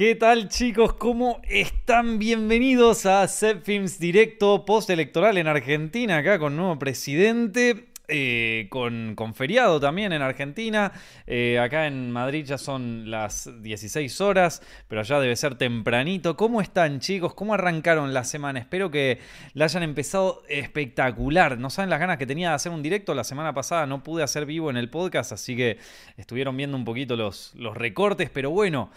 ¿Qué tal chicos? ¿Cómo están? Bienvenidos a Films Directo postelectoral en Argentina, acá con nuevo presidente. Eh, con, con, feriado también en Argentina. Eh, acá en Madrid ya son las 16 horas, pero allá debe ser tempranito. ¿Cómo están chicos? ¿Cómo arrancaron la semana? Espero que la hayan empezado espectacular. No saben las ganas que tenía de hacer un directo. La semana pasada no pude hacer vivo en el podcast, así que estuvieron viendo un poquito los, los recortes, pero bueno.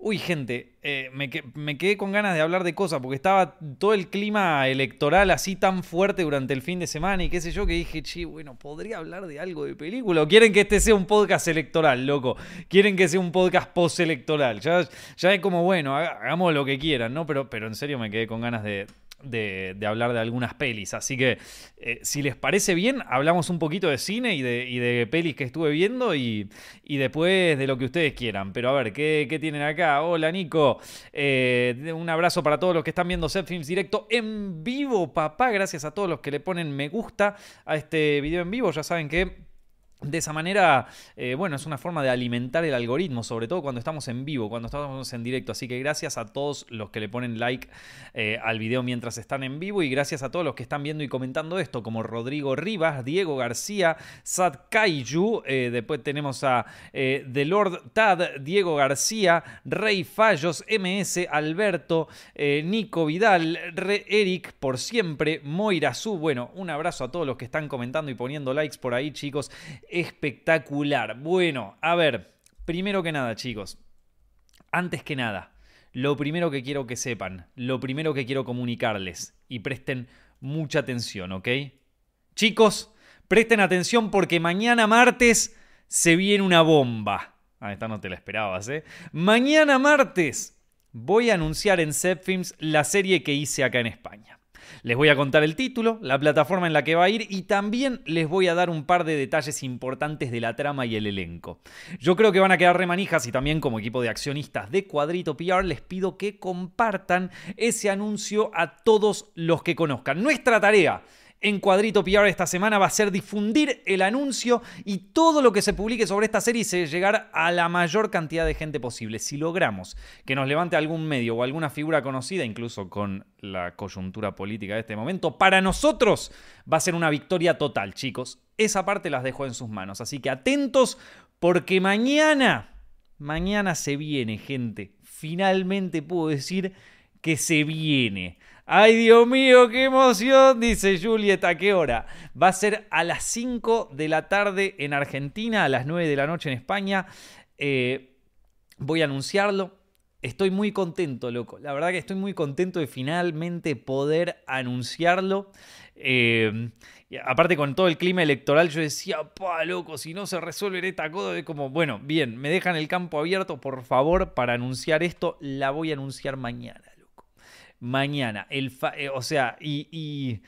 Uy, gente, eh, me, quedé con ganas de hablar de cosas porque estaba todo el clima electoral así tan fuerte durante el fin de semana y qué sé yo que dije, chi, bueno, ¿podría hablar de algo de película? ¿O quieren que este sea un podcast electoral, loco? ¿Quieren que sea un podcast postelectoral? Ya, ya es como, bueno, hagamos lo que quieran, ¿no? Pero, pero en serio me quedé con ganas de, de, hablar de algunas pelis. Así que, eh, si les parece bien, hablamos un poquito de cine y de, de pelis que estuve viendo y, después de lo que ustedes quieran. Pero a ver, ¿qué, tienen acá? Hola, Nico. Eh, un abrazo para todos los que están viendo Set Films Directo en vivo, papá. Gracias a todos los que le ponen me gusta a este video en vivo. Ya saben que de esa manera, eh, bueno, es una forma de alimentar el algoritmo, sobre todo cuando estamos en vivo, cuando estamos en directo. Así que gracias a todos los que le ponen like eh, al video mientras están en vivo y gracias a todos los que están viendo y comentando esto, como Rodrigo Rivas, Diego García, Sad Kaiju, eh, después tenemos a The Lord Tad, Diego García, Rey Fallos, MS, Alberto, Nico Vidal, Eric, por siempre, Moira Su. Bueno, un abrazo a todos los que están comentando y poniendo likes por ahí, chicos espectacular. Bueno, a ver, primero que nada, chicos, antes que nada, lo primero que quiero que sepan, lo primero que quiero comunicarles y presten mucha atención, ¿ok? Chicos, presten atención porque mañana martes se viene una bomba. Ah, esta no te la esperabas, ¿eh? Mañana martes voy a anunciar en Zepfilms la serie que hice acá en España. Les voy a contar el título, la plataforma en la que va a ir y también les voy a dar un par de detalles importantes de la trama y el elenco. Yo creo que van a quedar remanijas y también como equipo de accionistas de Cuadrito PR les pido que compartan ese anuncio a todos los que conozcan. Nuestra tarea en Cuadrito PR esta semana va a ser difundir el anuncio y todo lo que se publique sobre esta serie se llegar a la mayor cantidad de gente posible. Si logramos que nos levante algún medio o alguna figura conocida, incluso con la coyuntura política de este momento, para nosotros va a ser una victoria total, chicos. Esa parte las dejo en sus manos. Así que atentos porque mañana, mañana se viene, gente. Finalmente puedo decir que se viene. Ay, Dios mío, qué emoción, dice Juliet. ¿A qué hora? Va a ser a las 5 de la tarde en Argentina, a las 9 de la noche en España. Eh, voy a anunciarlo. Estoy muy contento, loco. La verdad que estoy muy contento de finalmente poder anunciarlo. Eh, aparte con todo el clima electoral, yo decía, pa, loco, si no se resuelve esta cosa, es como, bueno, bien, me dejan el campo abierto, por favor, para anunciar esto. La voy a anunciar mañana mañana. El eh, o sea, y, y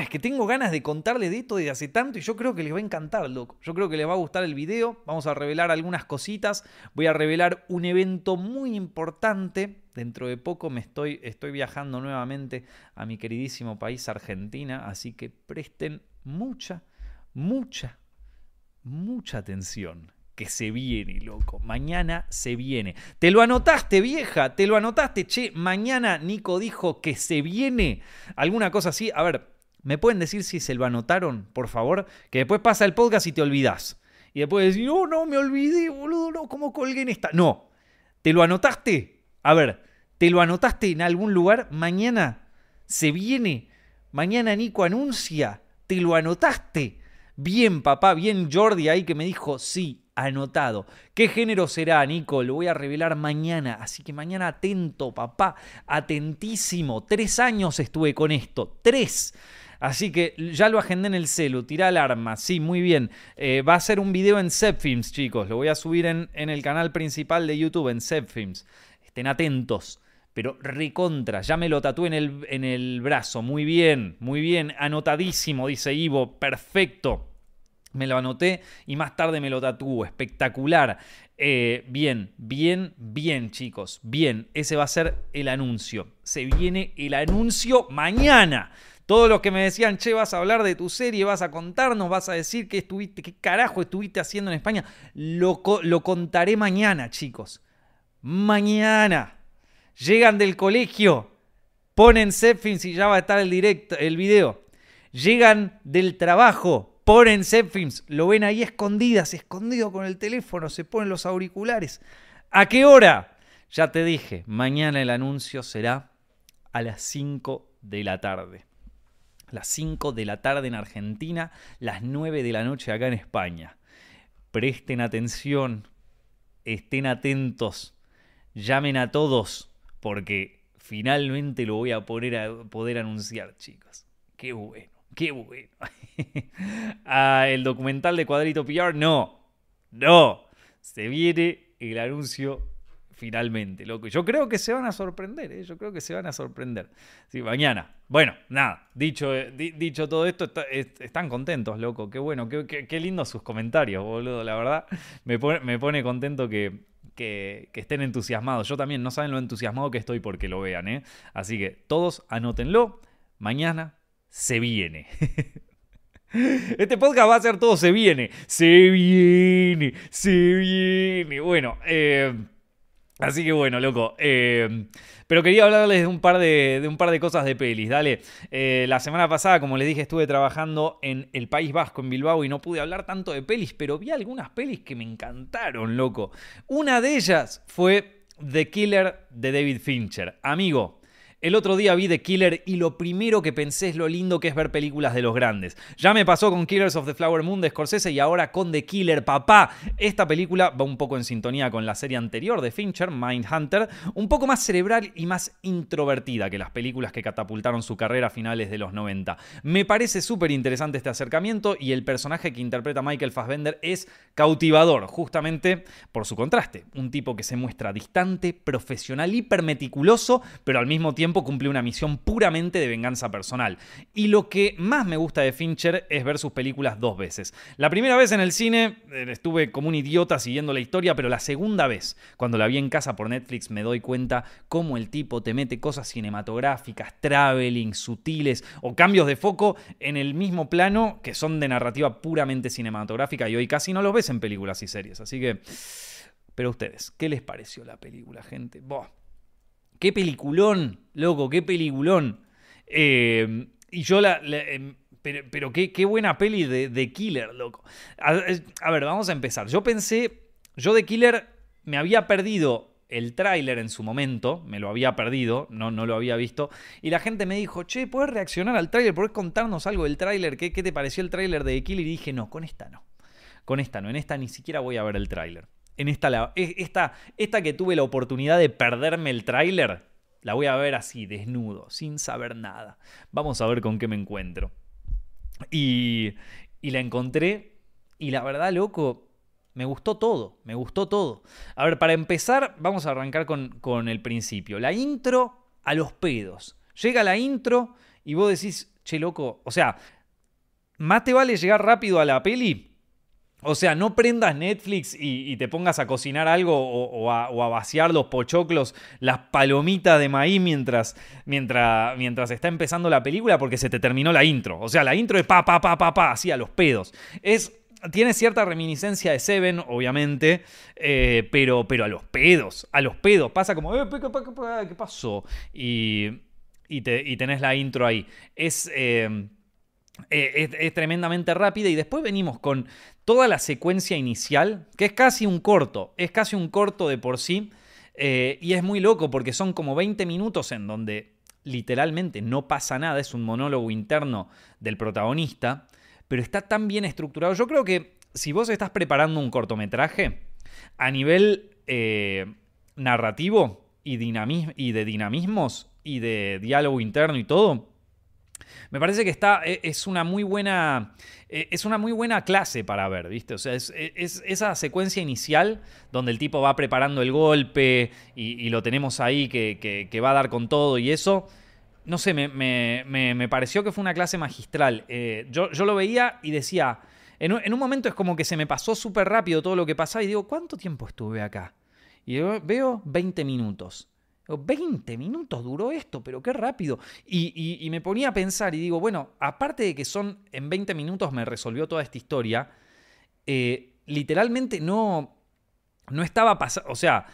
es que tengo ganas de contarle de esto desde hace tanto y yo creo que les va a encantar, loco. Yo creo que les va a gustar el video. Vamos a revelar algunas cositas. Voy a revelar un evento muy importante. Dentro de poco me estoy, estoy viajando nuevamente a mi queridísimo país, Argentina. Así que presten mucha, mucha, mucha atención que se viene, loco. Mañana se viene. ¿Te lo anotaste, vieja? ¿Te lo anotaste? Che, mañana Nico dijo que se viene. ¿Alguna cosa así? A ver, ¿me pueden decir si se lo anotaron, por favor? Que después pasa el podcast y te olvidas. Y después decir, oh, no, me olvidé, boludo, no, ¿cómo colgué en esta? No. ¿Te lo anotaste? A ver, ¿te lo anotaste en algún lugar? Mañana se viene. Mañana Nico anuncia. ¿Te lo anotaste? Bien, papá, bien Jordi ahí que me dijo, sí, anotado. ¿Qué género será, Nico? Lo voy a revelar mañana. Así que mañana atento, papá. Atentísimo. Tres años estuve con esto. Tres. Así que ya lo agendé en el celu, tira alarma, sí, muy bien. Eh, va a ser un video en Zepfilms, chicos. Lo voy a subir en, en el canal principal de YouTube, en Zepfilms. Estén atentos. Pero recontra, ya me lo tatué en el, en el brazo. Muy bien, muy bien. Anotadísimo, dice Ivo. Perfecto. Me lo anoté y más tarde me lo tatúo. Espectacular. Eh, bien, bien, bien, chicos. Bien, ese va a ser el anuncio. Se viene el anuncio mañana. Todos los que me decían, che, vas a hablar de tu serie, vas a contarnos, vas a decir qué estuviste, qué carajo estuviste haciendo en España. Lo, lo contaré mañana, chicos. Mañana. Llegan del colegio, ponen Zepfilms y ya va a estar el, directo, el video. Llegan del trabajo, ponen Zepfilms, lo ven ahí escondidas, escondido con el teléfono, se ponen los auriculares. ¿A qué hora? Ya te dije, mañana el anuncio será a las 5 de la tarde. Las 5 de la tarde en Argentina, las 9 de la noche acá en España. Presten atención, estén atentos, llamen a todos, porque finalmente lo voy a poder, poder anunciar, chicos. Qué bueno, qué bueno. ah, el documental de Cuadrito PR, no, no. Se viene el anuncio finalmente, loco. Yo creo que se van a sorprender, ¿eh? yo creo que se van a sorprender. Sí, mañana. Bueno, nada, dicho, eh, dicho todo esto, están contentos, loco. Qué bueno, qué, qué, lindo sus comentarios, boludo. La verdad, me pone, contento que, que, estén entusiasmados. Yo también, no saben lo entusiasmado que estoy porque lo vean, ¿eh? Así que todos anótenlo. Mañana se viene. Este podcast va a ser todo se viene. Se viene. Se viene. Bueno, eh. Así que bueno, loco. Eh, pero quería hablarles de un par de, un par de cosas de pelis. Dale. Eh, la semana pasada, como les dije, estuve trabajando en el País Vasco, en Bilbao, y no pude hablar tanto de pelis, pero vi algunas pelis que me encantaron, loco. Una de ellas fue The Killer de David Fincher. Amigo, el otro día vi The Killer y lo primero que pensé es lo lindo que es ver películas de los grandes. Ya me pasó con Killers of the Flower Moon de Scorsese y ahora con The Killer, papá. Esta película va un poco en sintonía con la serie anterior de Fincher, Mindhunter, un poco más cerebral y más introvertida que las películas que catapultaron su carrera a finales de los 90. Me parece súper interesante este acercamiento y el personaje que interpreta Michael Fassbender es cautivador, justamente por su contraste. Un tipo que se muestra distante, profesional, hipermeticuloso, pero al mismo tiempo cumple una misión puramente de venganza personal. Y lo que más me gusta de Fincher es ver sus películas dos veces. La primera vez en el cine eh, estuve como un idiota siguiendo la historia, pero la segunda vez, cuando la vi en casa por Netflix, me doy cuenta cómo el tipo te mete cosas cinematográficas, traveling, sutiles o cambios de foco en el mismo plano que son de narrativa puramente cinematográfica y hoy casi no los ves en películas y series. Así que... Pero ustedes, ¿qué les pareció la película, gente? Qué peliculón, loco, qué peliculón. Eh, y yo la... Em, pero, qué, qué, buena peli de, Killer, loco. A, ver, vamos a empezar. Yo pensé, yo de Killer me había perdido el tráiler en su momento, me lo había perdido, no, no lo había visto, y la gente me dijo, che, ¿puedes reaccionar al tráiler? ¿Puedes contarnos algo del tráiler? ¿Qué, ¿Qué, te pareció el tráiler de Killer? Y dije, no, con esta no. Con esta no, en esta ni siquiera voy a ver el tráiler en esta, esta, esta que tuve la oportunidad de perderme el tráiler, la voy a ver así, desnudo, sin saber nada. Vamos a ver con qué me encuentro. Y, y la encontré y la verdad, loco, me gustó todo, me gustó todo. A ver, para empezar, vamos a arrancar con, con el principio. La intro a los pedos. Llega la intro y vos decís, che, loco, o sea, más te vale llegar rápido a la peli o sea, no prendas Netflix y, te pongas a cocinar algo o, a, vaciar los pochoclos, las palomitas de maíz mientras, mientras, mientras está empezando la película porque se te terminó la intro. O sea, la intro es pa, pa, pa, pa, pa, así a los pedos. Es, tiene cierta reminiscencia de Seven, obviamente, eh, pero, pero a los pedos, a los pedos. Pasa como, eh, ¿qué pasó? Y, y, te, tenés la intro ahí. Es... Eh, es, tremendamente rápida y después venimos con toda la secuencia inicial, que es casi un corto, es casi un corto de por sí, eh, y es muy loco porque son como 20 minutos en donde literalmente no pasa nada, es un monólogo interno del protagonista, pero está tan bien estructurado. Yo creo que si vos estás preparando un cortometraje, a nivel eh, narrativo y, y de dinamismos y de diálogo interno y todo, me parece que está, e, es una muy buena, e, es una muy buena clase para ver, ¿viste? O sea, es, e, esa secuencia inicial donde el tipo va preparando el golpe y, lo tenemos ahí que, va a dar con todo y eso. No sé, me, pareció que fue una clase magistral. Eh, yo, yo, lo veía y decía, en un, en un momento es como que se me pasó súper rápido todo lo que pasaba y digo, ¿cuánto tiempo estuve acá? Y veo 20 minutos. 20 minutos duró esto, pero qué rápido. Y, me ponía a pensar y digo, bueno, aparte de que son en 20 minutos me resolvió toda esta historia, eh, literalmente no, no estaba pasando, o sea,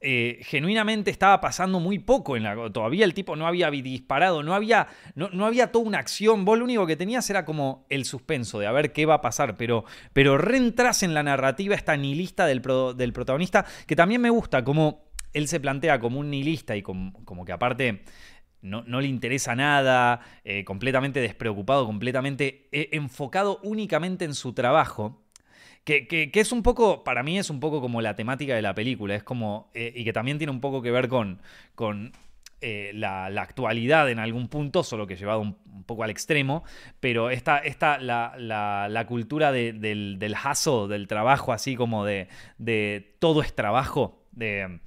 eh, genuinamente estaba pasando muy poco en la. Todavía el tipo no había disparado, no había, no, no, había toda una acción. Vos lo único que tenías era como el suspenso de a ver qué va a pasar. Pero, pero reentras en la narrativa esta nihilista del, del protagonista, que también me gusta, como él se plantea como un nihilista y como, que aparte. No, le interesa nada, eh, completamente despreocupado, completamente eh, enfocado únicamente en su trabajo. Que, es un poco, para mí es un poco como la temática de la película, es como, eh, y que también tiene un poco que ver con, con la, actualidad en algún punto, solo que llevado un, poco al extremo, pero esta, esta la, la, cultura del, del del trabajo, así como de, de todo es trabajo, de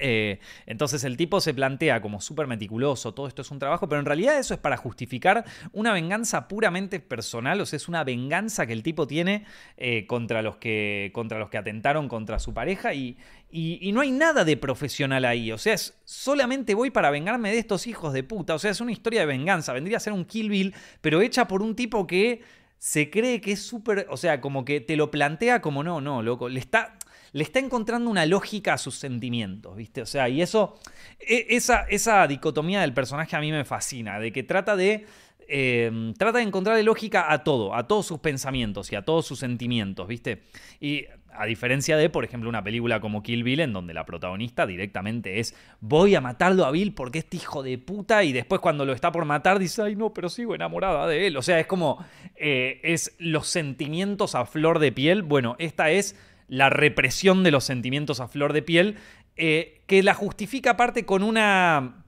eh, entonces el tipo se plantea como súper meticuloso, todo esto es un trabajo, pero en realidad eso es para justificar una venganza puramente personal, o sea, es una venganza que el tipo tiene eh, contra, los que, contra los que atentaron contra su pareja y, y, no hay nada de profesional ahí, o sea, es solamente voy para vengarme de estos hijos de puta, o sea, es una historia de venganza, vendría a ser un Kill Bill, pero hecha por un tipo que se cree que es súper, o sea, como que te lo plantea como no, no, loco, le está le está encontrando una lógica a sus sentimientos, ¿viste? O sea, y eso, e, esa, esa dicotomía del personaje a mí me fascina, de que trata de... Em, trata de encontrarle lógica a todo, a todos sus pensamientos y a todos sus sentimientos, ¿viste? Y a diferencia de, por ejemplo, una película como Kill Bill, en donde la protagonista directamente es voy a matarlo a Bill porque este hijo de puta, y después cuando lo está por matar dice, ay no, pero sigo enamorada de él. O sea, es como, eh, es los sentimientos a flor de piel. Bueno, esta es la represión de los sentimientos a flor de piel, eh, que la justifica aparte con una...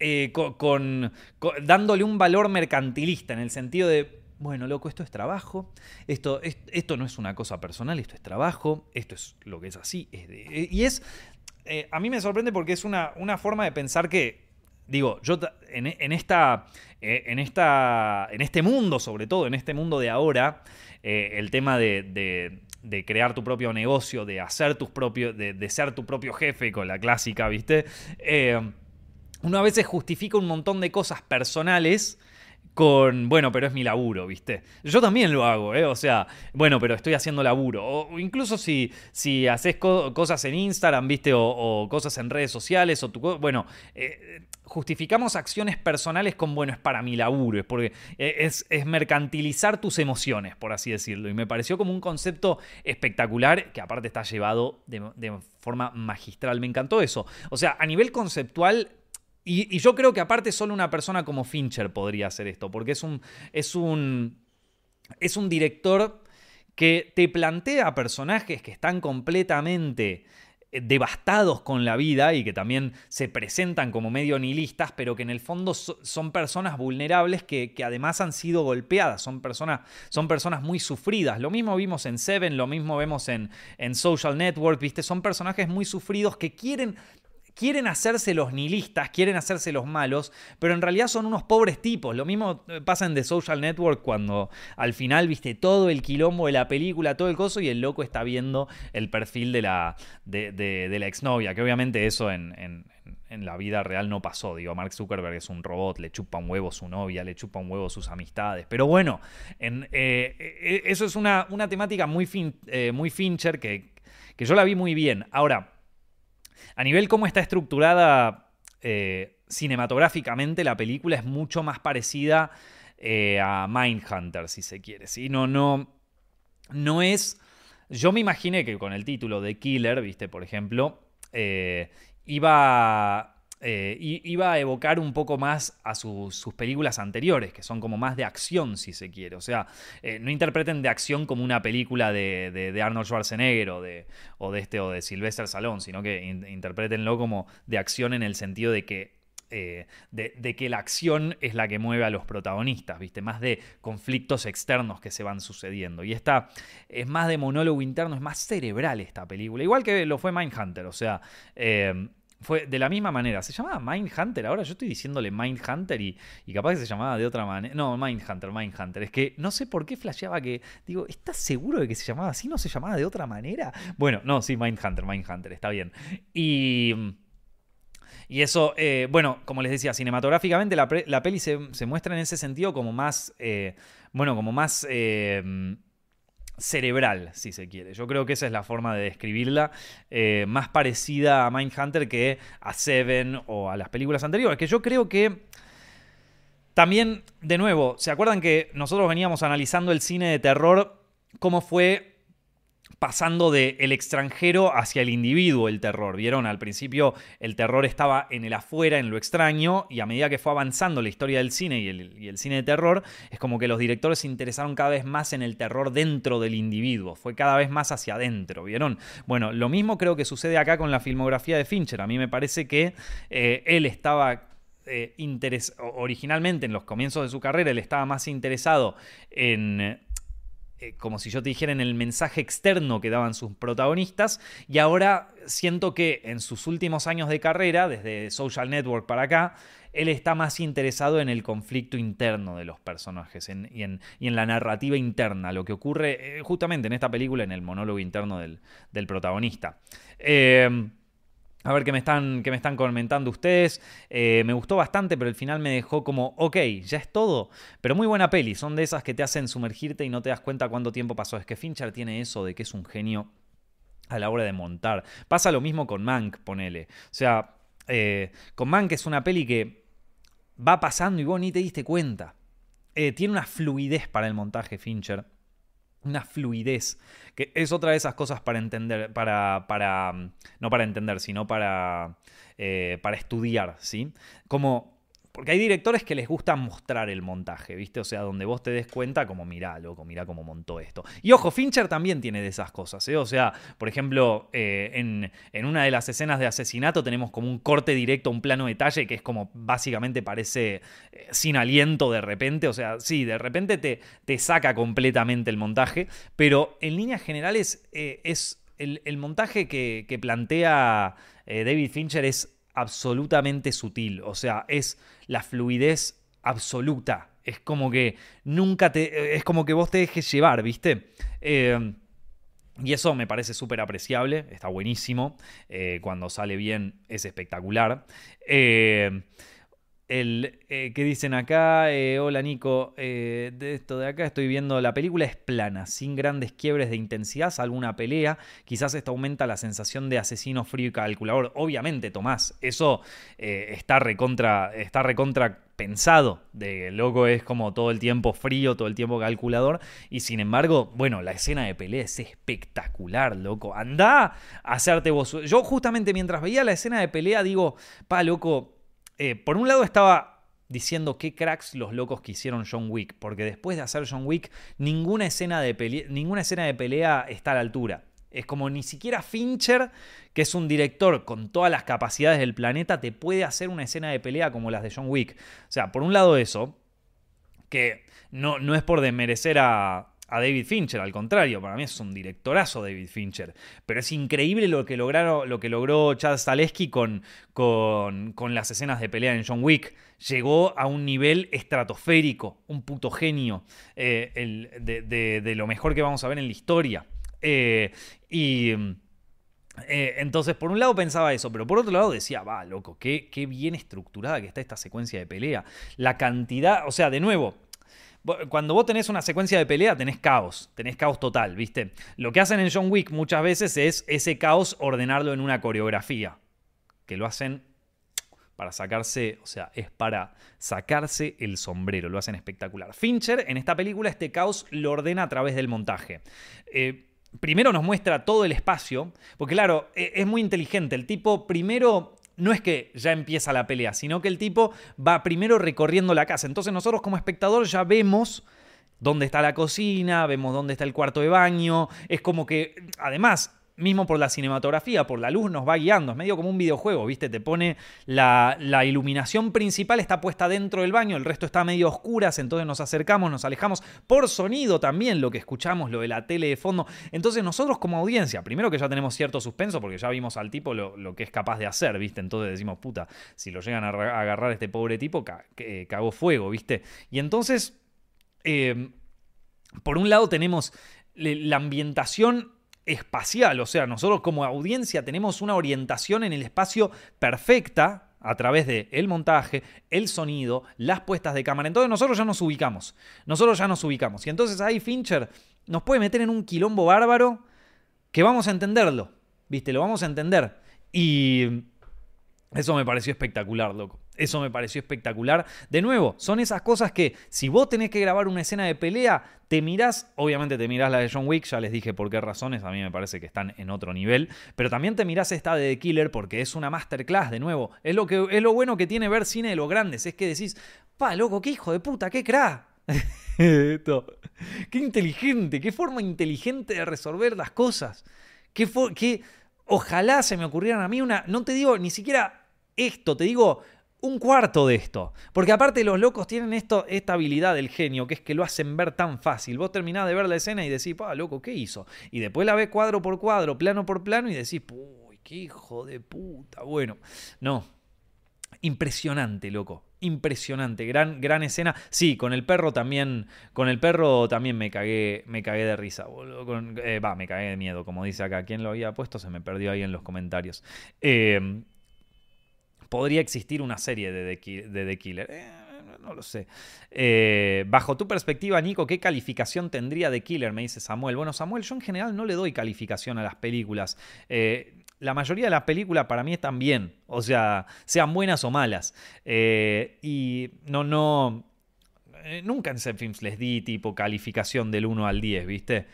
Eh, con, dándole un valor mercantilista, en el sentido de, bueno, loco, esto es trabajo, esto, esto no es una cosa personal, esto es trabajo, esto es lo que es así. Eh, y es, a mí me sorprende porque es una, una forma de pensar que, digo, yo en, esta, en, esta, en este mundo, sobre todo, en este mundo de ahora, el tema de de crear tu propio negocio, de hacer tus propios, de, ser tu propio jefe, con la clásica, ¿viste? Eh, uno a veces justifica un montón de cosas personales con, bueno, pero es mi laburo, ¿viste? Yo también lo hago, ¿eh? O sea, bueno, pero estoy haciendo laburo. O incluso si, si haces cosas en Instagram, ¿viste? O, cosas en redes sociales, o tu... Bueno, eh, justificamos acciones personales con, bueno, es para mi laburo, es porque eh, es, es, mercantilizar tus emociones, por así decirlo. Y me pareció como un concepto espectacular que aparte está llevado de, de forma magistral. Me encantó eso. O sea, a nivel conceptual y, yo creo que aparte solo una persona como Fincher podría hacer esto, porque es un, es un, es un director que te plantea personajes que están completamente eh, devastados con la vida y que también se presentan como medio nihilistas, pero que en el fondo son personas vulnerables que, además han sido golpeadas, son personas, son personas muy sufridas. Lo mismo vimos en Seven, lo mismo vemos en, en Social Network, ¿viste? Son personajes muy sufridos que quieren quieren hacerse los nihilistas, quieren hacerse los malos, pero en realidad son unos pobres tipos. Lo mismo eh, pasa en The Social Network cuando al final viste todo el quilombo de la película, todo el coso, y el loco está viendo el perfil de la, de, la exnovia, que obviamente eso en, la vida real no pasó. Digo, Mark Zuckerberg es un robot, le chupa un huevo su novia, le chupa un huevo sus amistades. Pero bueno, en, eh, eh, eso es una, una temática muy, muy Fincher que, que yo la vi muy bien. Ahora, a nivel cómo está estructurada eh, cinematográficamente, la película es mucho más parecida eh, a Mindhunter, si se quiere. ¿sí? No, no, no es... Yo me imaginé que con el título de Killer, viste, por ejemplo, eh, iba eh, iba a evocar un poco más a sus películas anteriores, que son como más de acción, si se quiere. O sea, eh, no interpreten de acción como una película de, Arnold Schwarzenegger o de, o de este o de Sylvester Stallone, sino que interpretenlo como de acción en el sentido de que eh, de, que la acción es la que mueve a los protagonistas, ¿viste? Más de conflictos externos que se van sucediendo. Y esta es más de monólogo interno, es más cerebral esta película. Igual que lo fue Mindhunter, o sea, fue de la misma manera. Se llamaba Mindhunter. Ahora yo estoy diciéndole Mindhunter y, y capaz que se llamaba de otra manera. No, Mindhunter, Mindhunter. Es que no sé por qué flasheaba que. Digo, ¿estás seguro de que se llamaba así? ¿No se llamaba de otra manera? Bueno, no, sí, Mindhunter, Mindhunter, está bien. Y. Y eso, eh, bueno, como les decía, cinematográficamente la, peli se, muestra en ese sentido como más. Eh, bueno, como más. Eh, cerebral, si se quiere. Yo creo que esa es la forma de describirla, eh, más parecida a Mindhunter que a Seven o a las películas anteriores, que yo creo que también, de nuevo, ¿se acuerdan que nosotros veníamos analizando el cine de terror, cómo fue pasando del el extranjero hacia el individuo el terror. Vieron, al principio el terror estaba en el afuera, en lo extraño, y a medida que fue avanzando la historia del cine y el, cine de terror, es como que los directores se interesaron cada vez más en el terror dentro del individuo, fue cada vez más hacia adentro, ¿vieron? Bueno, lo mismo creo que sucede acá con la filmografía de Fincher. A mí me parece que eh, él estaba eh, originalmente en los comienzos de su carrera, él estaba más interesado en eh, como si yo te dijera en el mensaje externo que daban sus protagonistas, y ahora siento que en sus últimos años de carrera, desde Social Network para acá, él está más interesado en el conflicto interno de los personajes y, en, la narrativa interna, lo que ocurre eh, justamente en esta película, en el monólogo interno del, protagonista. Eh, a ver qué me están, qué me están comentando ustedes. Eh, me gustó bastante, pero el final me dejó como, ok, ya es todo. Pero muy buena peli. Son de esas que te hacen sumergirte y no te das cuenta cuánto tiempo pasó. Es que Fincher tiene eso de que es un genio a la hora de montar. Pasa lo mismo con Mank, ponele. O sea, eh, con Mank es una peli que va pasando y vos ni te diste cuenta. Eh, tiene una fluidez para el montaje Fincher una fluidez, que es otra de esas cosas para entender, para, para no para entender, sino para, eh, para estudiar, ¿sí? Como porque hay directores que les gusta mostrar el montaje, ¿viste? O sea, donde vos te des cuenta, como mirá, loco, mirá cómo montó esto. Y ojo, Fincher también tiene de esas cosas, ¿eh? O sea, por ejemplo, eh, en, una de las escenas de asesinato tenemos como un corte directo, un plano detalle que es como básicamente parece eh, sin aliento de repente. O sea, sí, de repente te, te saca completamente el montaje, pero en líneas generales es el, montaje que, que plantea David Fincher es absolutamente sutil. O sea, es la fluidez absoluta. Es como que nunca te. Es como que vos te dejes llevar, ¿viste? Eh, y eso me parece súper apreciable, está buenísimo. Eh, cuando sale bien es espectacular. Eh, el eh, que dicen acá, eh, hola Nico, eh, de esto de acá estoy viendo, la película es plana, sin grandes quiebres de intensidad, alguna pelea, quizás esto aumenta la sensación de asesino frío y calculador. Obviamente, Tomás, eso está recontra, está recontra pensado, de loco es como todo el tiempo frío, todo el tiempo calculador, y sin embargo, bueno, la escena de pelea es espectacular, loco. Anda a hacerte vos. Yo justamente mientras veía la escena de pelea digo, pa, loco, eh, por un lado estaba diciendo qué cracks los locos que hicieron John Wick, porque después de hacer John Wick, ninguna escena de, pelea, ninguna escena de pelea está a la altura. Es como ni siquiera Fincher, que es un director con todas las capacidades del planeta, te puede hacer una escena de pelea como las de John Wick. O sea, por un lado eso, que no, no es por desmerecer a, a David Fincher, al contrario, para mí es un directorazo David Fincher, pero es increíble lo que, lograron, lo que logró Chad Stahelski con, con, con, las escenas de pelea en John Wick. Llegó a un nivel estratosférico, un puto genio, eh, el, de, lo mejor que vamos a ver en la historia. Eh, y... Eh, entonces, por un lado pensaba eso, pero por otro lado decía, va, loco, qué, qué bien estructurada que está esta secuencia de pelea. La cantidad, o sea, de nuevo, cuando vos tenés una secuencia de pelea, tenés caos, tenés caos total, ¿viste? Lo que hacen en John Wick muchas veces es ese caos ordenarlo en una coreografía, que lo hacen para sacarse, o sea, es para sacarse el sombrero, lo hacen espectacular. Fincher en esta película este caos lo ordena a través del montaje. Eh, primero nos muestra todo el espacio, porque claro, e, es muy inteligente, el tipo primero no es que ya empieza la pelea, sino que el tipo va primero recorriendo la casa. Entonces nosotros como espectador ya vemos dónde está la cocina, vemos dónde está el cuarto de baño. Es como que, además, mismo por la cinematografía, por la luz, nos va guiando. Es medio como un videojuego, ¿viste? Te pone la, iluminación principal está puesta dentro del baño, el resto está medio oscuras, entonces nos acercamos, nos alejamos. Por sonido también, lo que escuchamos, lo de la tele de fondo. Entonces nosotros como audiencia, primero que ya tenemos cierto suspenso, porque ya vimos al tipo lo, que es capaz de hacer, ¿viste? Entonces decimos, puta, si lo llegan a agarrar este pobre tipo, eh, cagó fuego, ¿viste? Y entonces, eh, por un lado tenemos la ambientación espacial, o sea, nosotros como audiencia tenemos una orientación en el espacio perfecta, a través de el montaje, el sonido, las puestas de cámara. Entonces nosotros ya nos ubicamos. Nosotros ya nos ubicamos. Y entonces ahí Fincher nos puede meter en un quilombo bárbaro que vamos a entenderlo. ¿Viste? Lo vamos a entender. Y eso me pareció espectacular, loco. Eso me pareció espectacular. De nuevo, son esas cosas que si vos tenés que grabar una escena de pelea, te mirás, obviamente te mirás la de John Wick, ya les dije por qué razones, a mí me parece que están en otro nivel, pero también te mirás esta de The Killer porque es una masterclass, de nuevo. Es lo, que, es lo bueno que tiene ver cine de los grandes, es que decís, pa, loco, qué hijo de puta, qué cra. qué inteligente, qué forma inteligente de resolver las cosas. Qué, qué ojalá se me ocurrieran a mí una, no te digo ni siquiera esto, te digo un cuarto de esto. Porque aparte los locos tienen esto, esta habilidad del genio, que es que lo hacen ver tan fácil. Vos terminás de ver la escena y decís, pa, loco, ¿qué hizo? Y después la ves cuadro por cuadro, plano por plano y decís, uy, qué hijo de puta. Bueno, no. Impresionante, loco. Impresionante. Gran, gran escena. Sí, con el perro también. Con el perro también me cagué, me cagué de risa, eh, Va, me cagué de miedo, como dice acá. ¿Quién lo había puesto? Se me perdió ahí en los comentarios. Eh, podría existir una serie de The, Killer. Eh, no lo sé. Eh, bajo tu perspectiva, Nico, ¿qué calificación tendría The Killer? Me dice Samuel. Bueno, Samuel, yo en general no le doy calificación a las películas. Eh, la mayoría de las películas para mí están bien, o sea, sean buenas o malas. y no, no, nunca en Films les di tipo calificación del 1 al 10, ¿viste?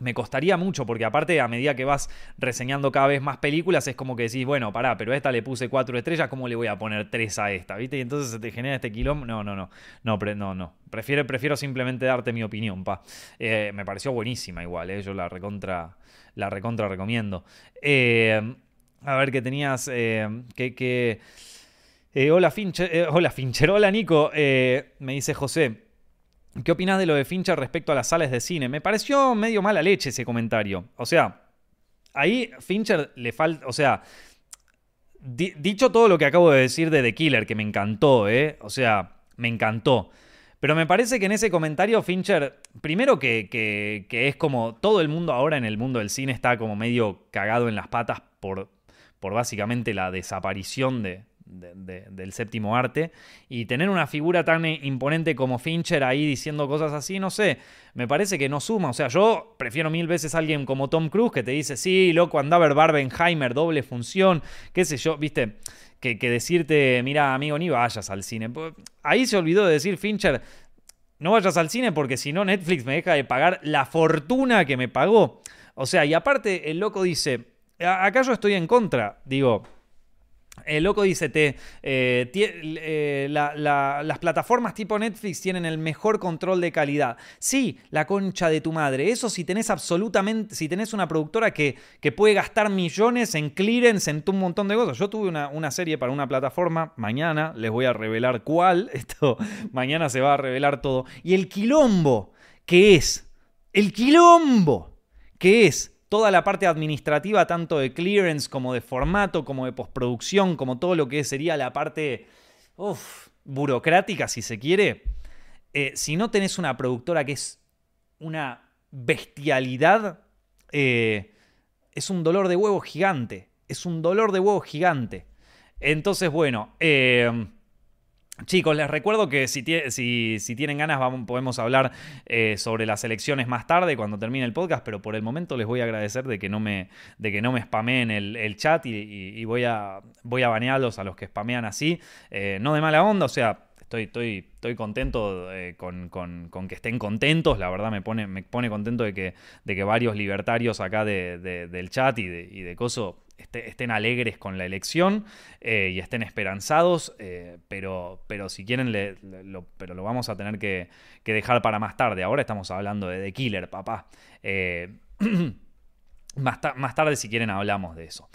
Me costaría mucho, porque aparte a medida que vas reseñando cada vez más películas, es como que decís, bueno, pará, pero a esta le puse cuatro estrellas, ¿cómo le voy a poner tres a esta? ¿Viste? Y entonces se te genera este quilombo. No, no, no. No, no, no. Prefiero, prefiero simplemente darte mi opinión, pa. Eh, me pareció buenísima igual, ¿eh? Yo la recontra, la recontra recomiendo. Eh, a ver qué tenías. Que. hola Fincher, hola Fincher, hola Nico, me dice José. ¿Qué opinas de lo de Fincher respecto a las salas de cine? Me pareció medio mala leche ese comentario. O sea, ahí Fincher le falta. O sea, dicho todo lo que acabo de decir de The Killer, que me encantó, ¿eh? O sea, me encantó. Pero me parece que en ese comentario Fincher, primero que, que, es como todo el mundo ahora en el mundo del cine está como medio cagado en las patas por, por básicamente la desaparición de, del séptimo arte. Y tener una figura tan imponente como Fincher ahí diciendo cosas así, no sé, me parece que no suma. O sea, yo prefiero mil veces a alguien como Tom Cruise que te dice, sí, loco, andaba ver Barbenheimer, doble función, qué sé yo, viste. Que, que decirte, mira, amigo, ni vayas al cine. Ahí se olvidó de decir Fincher, no vayas al cine porque si no Netflix me deja de pagar la fortuna que me pagó. O sea, y aparte el loco dice, acá yo estoy en contra. Digo, el loco dice, te, eh, eh, las plataformas tipo Netflix tienen el mejor control de calidad. Sí, la concha de tu madre. Eso si tenés absolutamente, si tenés una productora que, que puede gastar millones en clearance, en un montón de cosas. Yo tuve una, una, serie para una plataforma, mañana les voy a revelar cuál, esto mañana se va a revelar todo. Y el quilombo, que es, el quilombo, que es toda la parte administrativa, tanto de clearance como de formato, como de postproducción, como todo lo que sería la parte burocrática, si se quiere, eh, si no tenés una productora que es una bestialidad, eh, es un dolor de huevo gigante. Es un dolor de huevo gigante. Entonces, bueno, eh, Chicos, les recuerdo que si, tienen ganas podemos hablar eh, sobre las elecciones más tarde cuando termine el podcast, pero por el momento les voy a agradecer de que no me, de spameen el, chat y, voy, a, voy a banearlos a los que spamean así. Eh, no de mala onda, o sea, Estoy, contento eh, con, que estén contentos. La verdad me pone, contento de que, varios libertarios acá del chat y de Coso estén alegres con la elección eh, y estén esperanzados, eh, pero, pero si quieren, lo, pero lo vamos a tener que, dejar para más tarde. Ahora estamos hablando de The Killer, papá. Eh, más, más, tarde, si quieren, hablamos de eso.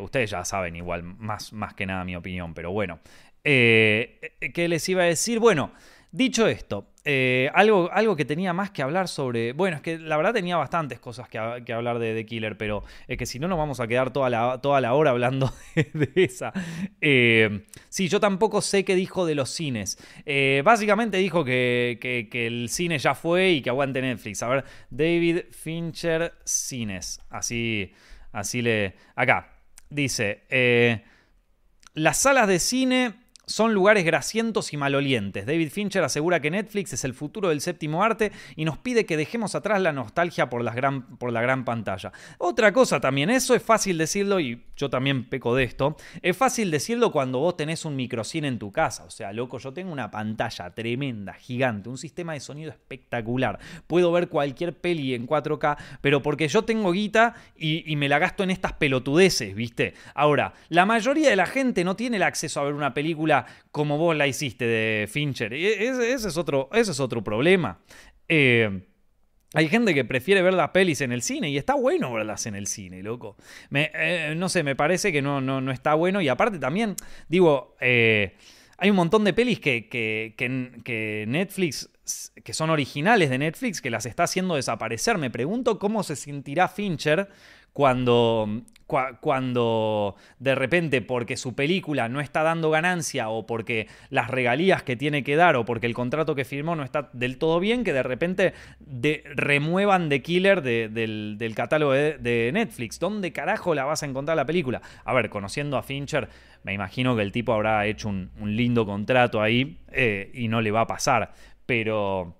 ustedes ya saben igual, más, más que nada mi opinión, pero bueno. ¿Qué les iba a decir? Bueno, dicho esto, eh, algo, algo que tenía más que hablar sobre. Bueno, es que la verdad tenía bastantes cosas que, hablar de The Killer, pero es que si no, nos vamos a quedar toda la, toda la hora hablando de, esa. Eh, sí, yo tampoco sé qué dijo de los cines. Eh, básicamente dijo que, el cine ya fue y que aguante Netflix. A ver, David Fincher Cines. Así, así le. Acá. Dice. las salas de cine son lugares grasientos y malolientes. David Fincher asegura que Netflix es el futuro del séptimo arte y nos pide que dejemos atrás la nostalgia por, gran, por la gran pantalla. Otra cosa también, eso es fácil decirlo y yo también peco de esto. Es fácil decirlo cuando vos tenés un microcine en tu casa. O sea, loco, yo tengo una pantalla tremenda, gigante, un sistema de sonido espectacular. Puedo ver cualquier peli en 4K, pero porque yo tengo guita y, y me la gasto en estas pelotudeces, ¿viste? Ahora, la mayoría de la gente no tiene el acceso a ver una película como vos la hiciste de Fincher. Ese, es, otro, ese es otro problema. Eh, hay gente que prefiere ver las pelis en el cine y está bueno verlas en el cine, loco. Eh, no sé, me parece que no, no, no, está bueno. Y aparte también, digo, eh, hay un montón de pelis que, que, que, Netflix, que son originales de Netflix, que las está haciendo desaparecer. Me pregunto cómo se sentirá Fincher cuando, cuando de repente porque su película no está dando ganancia o porque las regalías que tiene que dar o porque el contrato que firmó no está del todo bien, que de repente remuevan The Killer del, catálogo de, Netflix. ¿Dónde carajo la vas a encontrar la película? A ver, conociendo a Fincher, me imagino que el tipo habrá hecho un, lindo contrato ahí eh, y no le va a pasar. Pero...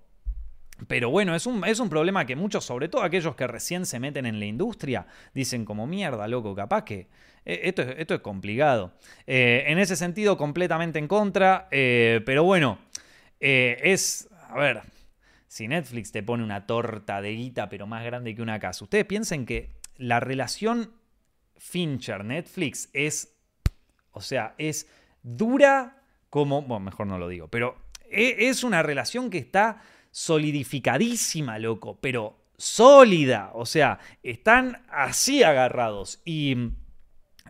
Pero bueno, es un, es un, problema que muchos, sobre todo aquellos que recién se meten en la industria, dicen como mierda, loco, capaz que eh, esto, es, esto es complicado. Eh, en ese sentido, completamente en contra, eh, pero bueno, es, a ver, si Netflix te pone una torta de guita, pero más grande que una casa, ustedes piensen que la relación Fincher-Netflix es, o sea, es dura como, bueno, mejor no lo digo, pero es una relación que está solidificadísima, loco, pero sólida. O sea, están así agarrados. Y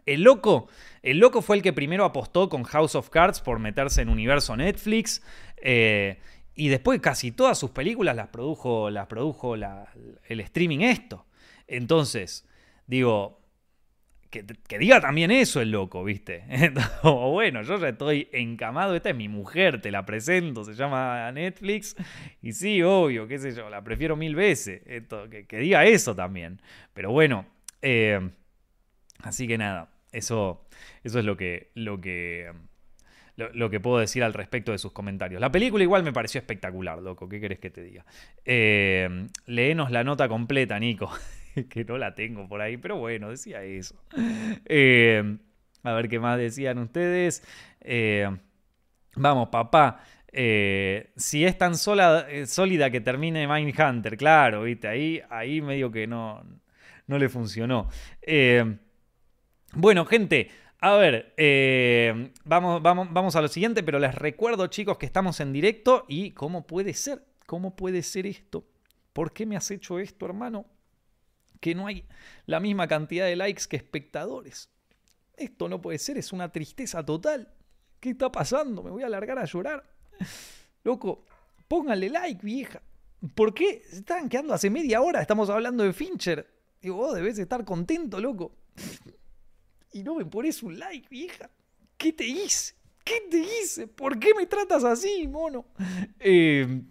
el loco, el loco fue el que primero apostó con House of Cards por meterse en universo Netflix. Eh, y después casi todas sus películas las produjo, las produjo el streaming esto. Entonces, digo, que, diga también eso el loco, ¿viste? o bueno, yo ya estoy encamado, esta es mi mujer, te la presento, se llama Netflix, y sí, obvio, qué sé yo, la prefiero mil veces, que, diga eso también. Pero bueno, eh, así que nada, eso, eso es lo que, lo que, lo, que puedo decir al respecto de sus comentarios. La película igual me pareció espectacular, loco, ¿qué querés que te diga? Eh, la nota completa, Nico. que no la tengo por ahí, pero bueno, decía eso. Eh, a ver qué más decían ustedes. Eh, vamos, papá. Eh, si es tan sola, sólida que termine Mindhunter, claro, viste, ahí, ahí medio que no, no le funcionó. bueno, gente, a ver, vamos, vamos, vamos a lo siguiente, pero les recuerdo, chicos, que estamos en directo y cómo puede ser, cómo puede ser esto. ¿Por qué me has hecho esto, hermano? Que no hay la misma cantidad de likes que espectadores. Esto no puede ser, es una tristeza total. ¿Qué está pasando? Me voy a largar a llorar. Loco, pónganle like, vieja. ¿Por qué? Se están quedando hace media hora, estamos hablando de Fincher. Digo, vos debes estar contento, loco. Y no me pones un like, vieja. ¿Qué te hice? ¿Qué te hice? ¿Por qué me tratas así, mono? Eh,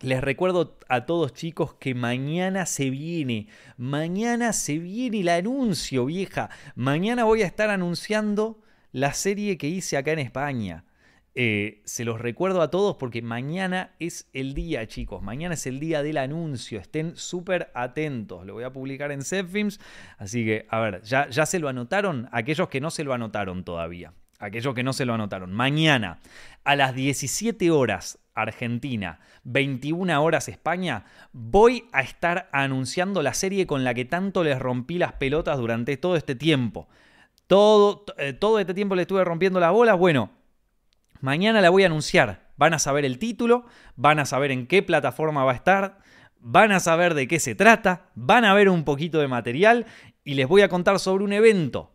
les recuerdo a todos chicos que mañana se viene, mañana se viene el anuncio, vieja. Mañana voy a estar anunciando la serie que hice acá en España. Eh, se los recuerdo a todos porque mañana es el día, chicos. Mañana es el día del anuncio. Estén súper atentos. Lo voy a publicar en Zepfilms. Así que, a ver, ¿ya, ¿ya se lo anotaron? Aquellos que no se lo anotaron todavía. Aquellos que no se lo anotaron. Mañana, a las 17 horas, Argentina, 21 horas España, voy a estar anunciando la serie con la que tanto les rompí las pelotas durante todo este tiempo. Todo, eh, todo este tiempo le estuve rompiendo las bolas. Bueno, mañana la voy a anunciar. Van a saber el título, van a saber en qué plataforma va a estar, van a saber de qué se trata, van a ver un poquito de material y les voy a contar sobre un evento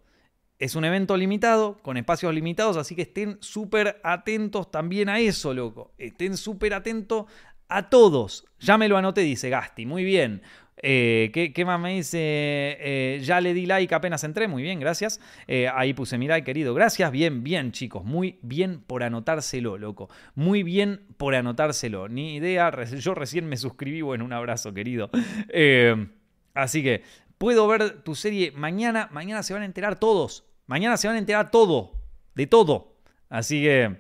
es un evento limitado, con espacios limitados, así que estén súper atentos también a eso, loco. Estén súper atentos a todos. Ya me lo anoté, dice Gasti. Muy bien. Eh, ¿qué, más me dice? Eh, ya le di like apenas entré. Muy bien, gracias. Eh, ahí puse mi like, querido. Gracias. Bien, bien, chicos. Muy bien por anotárselo, loco. Muy bien por anotárselo. Ni idea. Yo recién me suscribí. Bueno, un abrazo, querido. así que Puedo ver tu serie mañana. Mañana se van a enterar todos. Mañana se van a enterar todo. de todo. Así que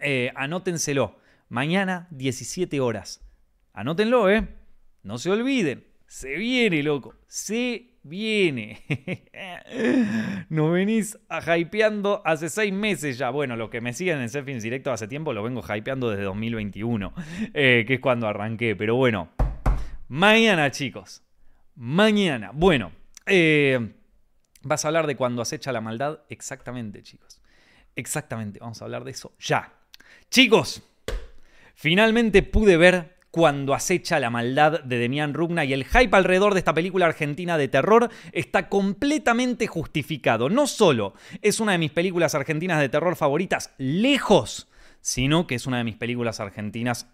eh, anótenselo. Mañana, 17 horas. Anótenlo, ¿eh? No se olviden. Se viene, loco. Se viene. Nos venís a hypeando hace seis meses ya. Bueno, los que me siguen en Selfings Directo hace tiempo lo vengo hypeando desde 2021, eh, que es cuando arranqué. Pero bueno, mañana, chicos. Mañana. Bueno, eh, vas a hablar de cuando acecha la maldad. Exactamente, chicos. Exactamente. Vamos a hablar de eso ya. Chicos, finalmente pude ver cuando acecha la maldad de Demian Rugna y el hype alrededor de esta película argentina de terror está completamente justificado. No solo es una de mis películas argentinas de terror favoritas, lejos, sino que es una de mis películas argentinas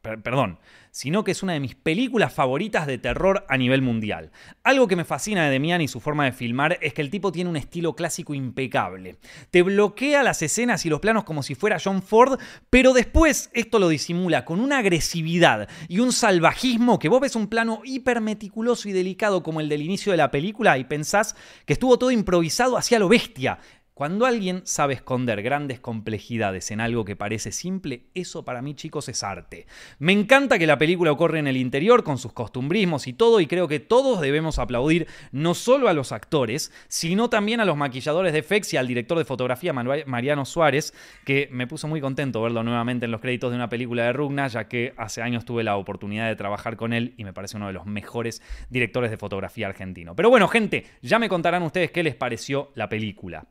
perdón, sino que es una de mis películas favoritas de terror a nivel mundial. Algo que me fascina de Demian y su forma de filmar es que el tipo tiene un estilo clásico impecable. Te bloquea las escenas y los planos como si fuera John Ford, pero después esto lo disimula con una agresividad y un salvajismo que vos ves un plano hiper meticuloso y delicado como el del inicio de la película y pensás que estuvo todo improvisado hacia lo bestia. Cuando alguien sabe esconder grandes complejidades en algo que parece simple, eso para mí chicos es arte. Me encanta que la película ocurre en el interior con sus costumbrismos y todo y creo que todos debemos aplaudir no solo a los actores, sino también a los maquilladores de FX y al director de fotografía Mariano Suárez, que me puso muy contento verlo nuevamente en los créditos de una película de Rugna, ya que hace años tuve la oportunidad de trabajar con él y me parece uno de los mejores directores de fotografía argentino. Pero bueno, gente, ya me contarán ustedes qué les pareció la película.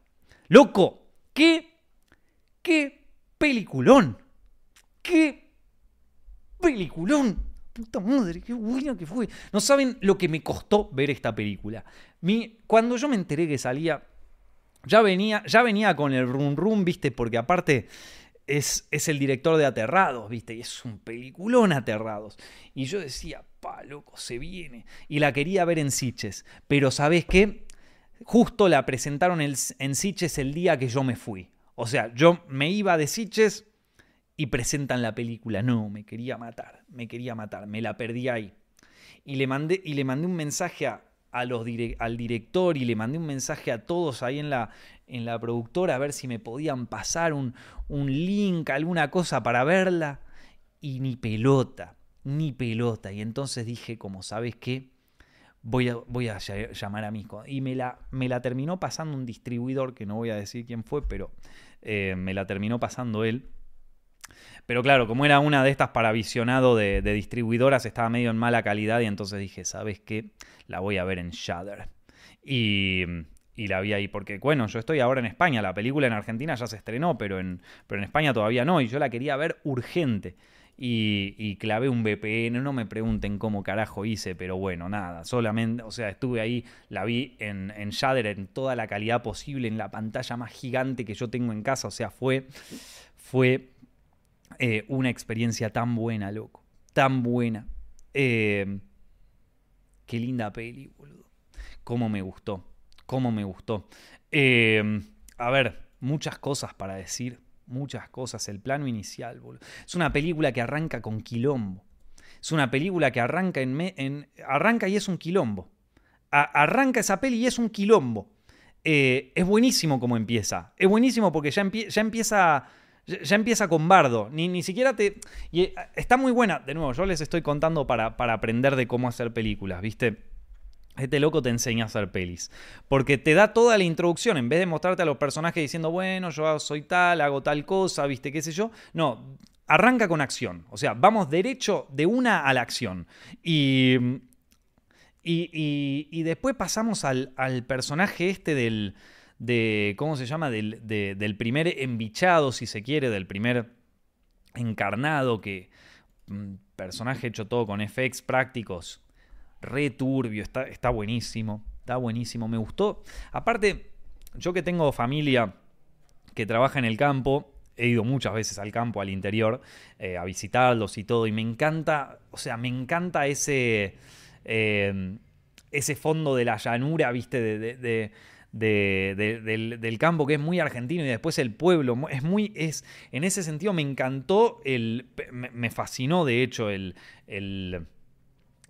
Loco, qué, qué peliculón. Qué peliculón. Puta madre, qué buena que fue. No saben lo que me costó ver esta película. Mi, cuando yo me enteré que salía, ya venía, ya venía con el rum rum, viste, porque aparte es, es, el director de Aterrados, ¿viste? Y es un peliculón Aterrados. Y yo decía, pa, loco, se viene. Y la quería ver en Siches. Pero ¿sabes qué? Justo la presentaron en Siches el día que yo me fui. O sea, yo me iba de Siches y presentan la película. No, me quería matar, me quería matar, me la perdí ahí. Y le mandé, y le mandé un mensaje al director y le mandé un mensaje a todos ahí en la, en la productora a ver si me podían pasar un, un link, alguna cosa para verla. Y ni pelota, ni pelota. Y entonces dije, como sabes qué, voy a, voy a llamar a Mico. Y me la, me la terminó pasando un distribuidor, que no voy a decir quién fue, pero eh, me la terminó pasando él. Pero claro, como era una de estas para visionado de, distribuidoras, estaba medio en mala calidad y entonces dije, ¿sabes qué? La voy a ver en Shudder. Y, y, la vi ahí, porque bueno, yo estoy ahora en España, la película en Argentina ya se estrenó, pero en, pero en España todavía no, y yo la quería ver urgente y, clavé un VPN. No me pregunten cómo carajo hice, pero bueno, nada. Solamente, o sea, estuve ahí, la vi en, en en toda la calidad posible, en la pantalla más gigante que yo tengo en casa. O sea, fue, fue eh, una experiencia tan buena, loco. Tan buena. Eh, qué linda peli, boludo. Cómo me gustó. Cómo me gustó. Eh, a ver, muchas cosas para decir muchas cosas. El plano inicial, Es una película que arranca con quilombo. Es una película que arranca, en, arranca y es un quilombo. arranca esa peli y es un quilombo. Eh, es buenísimo como empieza. Es buenísimo porque ya, ya empieza. Ya empieza con bardo. Ni, ni siquiera te. Y eh, está muy buena. De nuevo, yo les estoy contando para, para aprender de cómo hacer películas, ¿viste? Este loco te enseña a hacer pelis. Porque te da toda la introducción. En vez de mostrarte a los personajes diciendo, bueno, yo soy tal, hago tal cosa, viste, qué sé yo. No, arranca con acción. O sea, vamos derecho de una a la acción. Y. Y, después pasamos al, personaje este del. De, ¿Cómo se llama? Del, del primer embichado, si se quiere, del primer encarnado que. Mm, personaje hecho todo con FX prácticos re turbio, está, está buenísimo, está buenísimo, me gustó. Aparte, yo que tengo familia que trabaja en el campo, he ido muchas veces al campo, al interior, eh, a visitarlos y todo, y me encanta, o sea, me encanta ese, eh, ese fondo de la llanura, viste, de, del, campo que es muy argentino y después el pueblo es muy es en ese sentido me encantó el me, fascinó de hecho el, el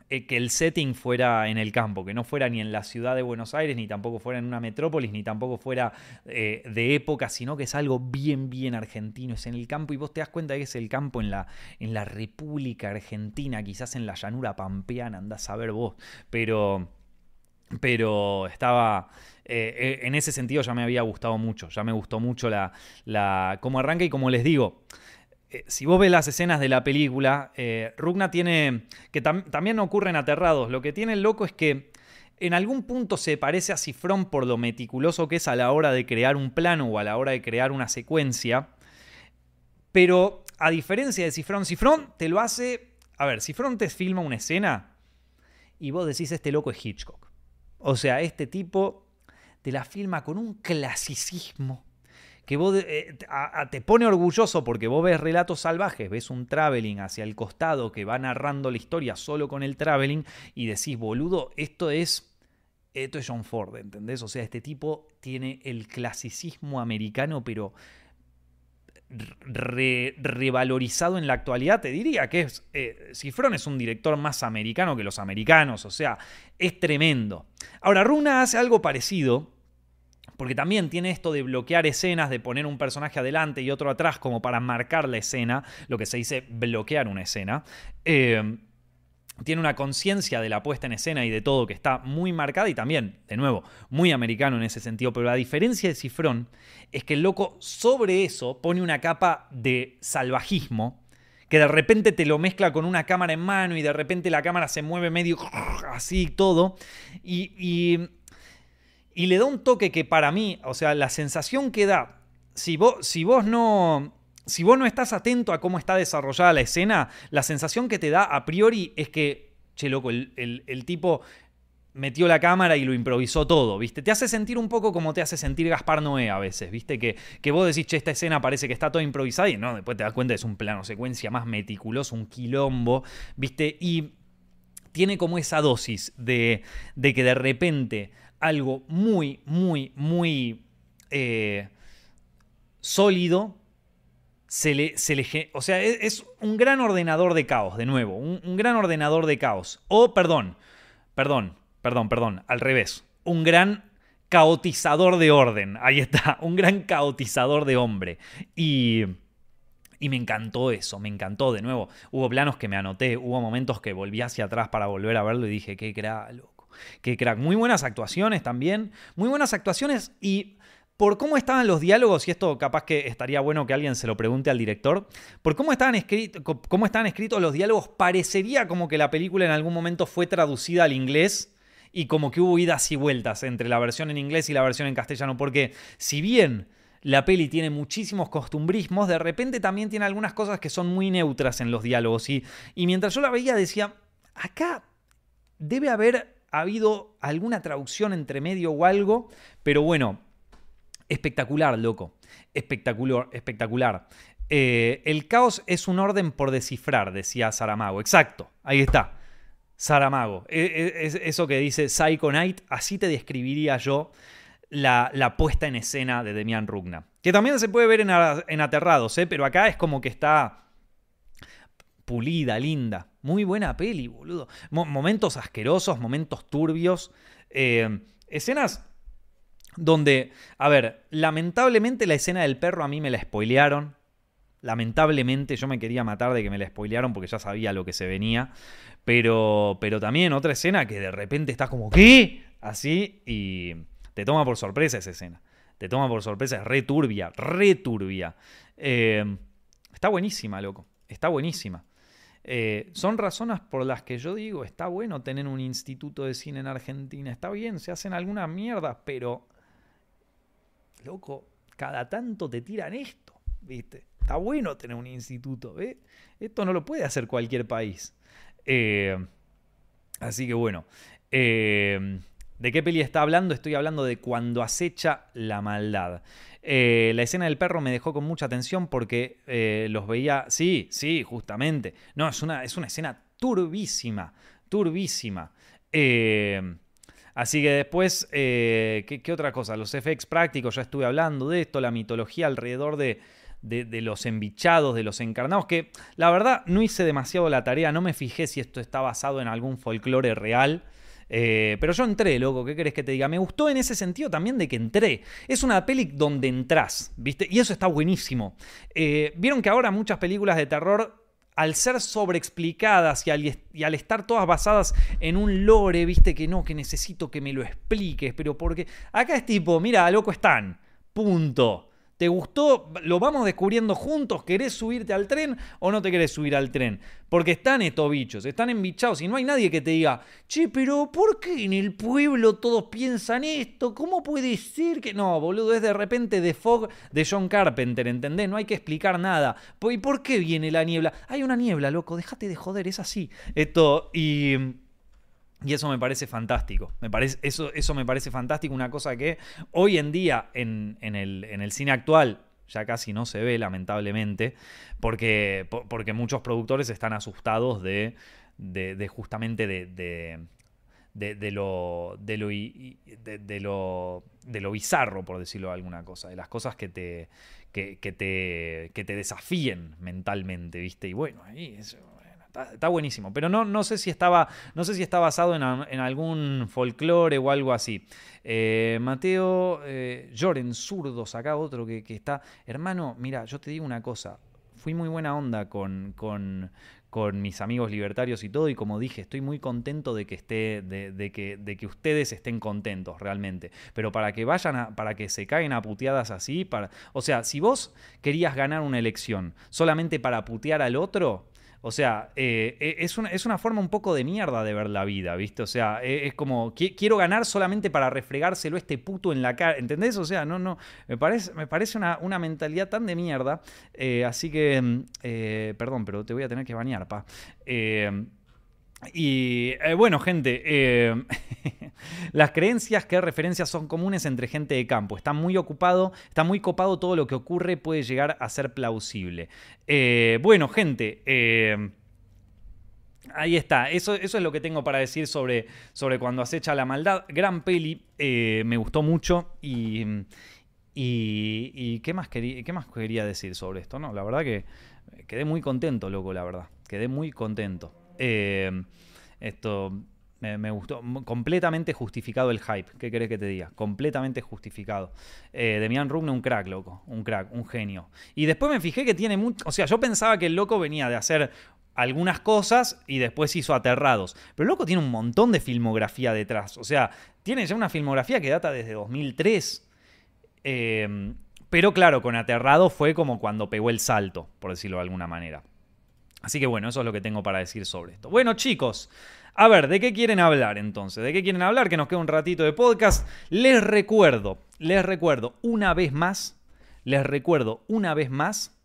eh, que el setting fuera en el campo, que no fuera ni en la ciudad de Buenos Aires, ni tampoco fuera en una metrópolis, ni tampoco fuera eh, de época, sino que es algo bien, bien argentino, es en el campo y vos te das cuenta que es el campo en la, en la República Argentina, quizás en la llanura pampeana, andás a ver vos, pero... Pero estaba, eh, en ese sentido ya me había gustado mucho, ya me gustó mucho la, la cómo arranca y como les digo, eh, si vos ves las escenas de la película, eh, Rugna tiene, que también ocurren aterrados, lo que tiene el loco es que en algún punto se parece a Cifrón por lo meticuloso que es a la hora de crear un plano o a la hora de crear una secuencia, pero a diferencia de Cifrón, Cifrón te lo hace, a ver, Cifrón te filma una escena y vos decís, este loco es Hitchcock. O sea, este tipo te la filma con un clasicismo que vos eh, te pone orgulloso porque vos ves relatos salvajes, ves un traveling hacia el costado que va narrando la historia solo con el traveling y decís, boludo, esto es esto es John Ford, ¿entendés? O sea, este tipo tiene el clasicismo americano, pero revalorizado en la actualidad, te diría que es, eh, Cifrón es un director más americano que los americanos, o sea, es tremendo. Ahora, Runa hace algo parecido, porque también tiene esto de bloquear escenas, de poner un personaje adelante y otro atrás como para marcar la escena, lo que se dice bloquear una escena. Eh, tiene una conciencia de la puesta en escena y de todo que está muy marcada y también, de nuevo, muy americano en ese sentido. Pero la diferencia de Cifrón es que el loco sobre eso pone una capa de salvajismo que de repente te lo mezcla con una cámara en mano y de repente la cámara se mueve medio así todo. y y le da un toque que para mí, o sea, la sensación que da, si vos, si vos no... Si vos no estás atento a cómo está desarrollada la escena, la sensación que te da a priori es que, che, loco, el, tipo metió la cámara y lo improvisó todo, ¿viste? Te hace sentir un poco como te hace sentir Gaspar Noé a veces, ¿viste? Que, que vos decís, che, esta escena parece que está toda improvisada y no, después te das cuenta es un plano secuencia más meticuloso, un quilombo, ¿viste? Y tiene como esa dosis de, de que de repente algo muy, muy, muy eh, sólido. Se le, se le, o sea, es, un gran ordenador de caos, de nuevo, un, gran ordenador de caos. O, perdón, perdón, perdón, perdón, al revés, un gran caotizador de orden, ahí está, un gran caotizador de hombre. Y, y me encantó eso, me encantó de nuevo. Hubo planos que me anoté, hubo momentos que volví hacia atrás para volver a verlo y dije, qué loco que crack. Muy buenas actuaciones también, muy buenas actuaciones y por cómo estaban los diálogos, y esto capaz que estaría bueno que alguien se lo pregunte al director, por cómo estaban, cómo estaban escritos los diálogos, parecería como que la película en algún momento fue traducida al inglés y como que hubo idas y vueltas entre la versión en inglés y la versión en castellano, porque si bien la peli tiene muchísimos costumbrismos, de repente también tiene algunas cosas que son muy neutras en los diálogos, y, y mientras yo la veía decía, acá debe haber ha habido alguna traducción entre medio o algo, pero bueno, espectacular, loco. Espectacular, espectacular. Eh, el caos es un orden por descifrar, decía Saramago. Exacto, ahí está. Saramago. E, e, es, eso que dice Psycho Knight, así te describiría yo la, puesta en escena de Demian Rugna. Que también se puede ver en, en Aterrados, ¿eh? pero acá es como que está pulida, linda. Muy buena peli, boludo. momentos asquerosos, momentos turbios. Eh, escenas donde, a ver, lamentablemente la escena del perro a mí me la spoilearon. Lamentablemente yo me quería matar de que me la spoilearon porque ya sabía lo que se venía. Pero, pero también otra escena que de repente estás como, ¿qué? Así y te toma por sorpresa esa escena. Te toma por sorpresa, es re turbia, re turbia. Eh, está buenísima, loco. Está buenísima. Eh, son razones por las que yo digo, está bueno tener un instituto de cine en Argentina, está bien, se hacen algunas mierdas, pero, loco, cada tanto te tiran esto, ¿viste? Está bueno tener un instituto, ¿ves? Esto no lo puede hacer cualquier país. Eh, así que bueno. Eh, ¿De qué peli está hablando? Estoy hablando de Cuando acecha la maldad. Eh, la escena del perro me dejó con mucha atención porque eh, los veía. Sí, sí, justamente. No, es una, es una escena turbísima. Turbísima. Eh, así que después, ¿qué, otra cosa? Los FX prácticos, ya estuve hablando de esto, la mitología alrededor de, de, los embichados, de los encarnados, que la verdad no hice demasiado la tarea, no me fijé si esto está basado en algún folclore real. Eh, pero yo entré, loco, ¿qué querés que te diga? Me gustó en ese sentido también de que entré. Es una peli donde entras, ¿viste? Y eso está buenísimo. Eh, vieron que ahora muchas películas de terror al ser sobreexplicadas y al, y al, estar todas basadas en un lore, viste que no, que necesito que me lo expliques, pero porque acá es tipo, mira, loco están, punto. ¿Te gustó? ¿Lo vamos descubriendo juntos? ¿Querés subirte al tren o no te querés subir al tren? Porque están estos bichos, están embichados y no hay nadie que te diga, che, pero ¿por qué en el pueblo todos piensan esto? ¿Cómo puede ser que.? No, boludo, es de repente The Fog de John Carpenter, ¿entendés? No hay que explicar nada. ¿Y por qué viene la niebla? Hay una niebla, loco, déjate de joder, es así. Esto, y. Y eso me parece fantástico. Me parece, eso, eso me parece fantástico. Una cosa que hoy en día en, el, cine actual ya casi no se ve, lamentablemente, porque, porque muchos productores están asustados de, de, justamente de, de, lo, de, lo, de, lo, de lo bizarro, por decirlo de alguna cosa, de las cosas que te, que, te, que te desafíen mentalmente, ¿viste? Y bueno, ahí eso Está, buenísimo, pero no, no, sé si estaba, no sé si está basado en, algún folclore o algo así. Eh, Mateo eh, Lloren, acá otro que, está. Hermano, mira, yo te digo una cosa. Fui muy buena onda con, con, con mis amigos libertarios y todo, y como dije, estoy muy contento de que esté, de, que, de que ustedes estén contentos realmente. Pero para que vayan para que se caigan a puteadas así, para. O sea, si vos querías ganar una elección solamente para putear al otro, o sea, eh, eh, es, una, es, una, forma un poco de mierda de ver la vida, ¿viste? O sea, eh, es como, quiero ganar solamente para refregárselo a este puto en la cara, ¿entendés? O sea, no, no, me parece, me parece una, una mentalidad tan de mierda. así que, mm, perdón, pero te voy a tener que bañar, pa. Y eh, bueno, gente, eh, las creencias que referencias son comunes entre gente de campo. Está muy ocupado, está muy copado todo lo que ocurre, puede llegar a ser plausible. Eh, bueno, gente, ahí está. Eso, eso, es lo que tengo para decir sobre, sobre cuando acecha la maldad. Gran peli, me gustó mucho y, y, ¿qué, más ¿qué más quería decir sobre esto? No, la verdad que quedé muy contento, loco, la verdad. Quedé muy contento. Eh, esto me, gustó. Completamente justificado el hype. ¿Qué querés que te diga? Completamente justificado. Eh, Demian Rugna, un crack, loco. Un crack, un genio. Y después me fijé que tiene mucho. O sea, yo pensaba que el loco venía de hacer algunas cosas y después hizo Aterrados. Pero el loco tiene un montón de filmografía detrás. O sea, tiene ya una filmografía que data desde 2003. Eh, pero claro, con Aterrados fue como cuando pegó el salto, por decirlo de alguna manera. Así que bueno, eso es lo que tengo para decir sobre esto. Bueno, chicos, a ver, ¿de qué quieren hablar entonces? ¿De qué quieren hablar? Que nos queda un ratito de podcast. Les recuerdo, les recuerdo una vez más, les recuerdo una vez más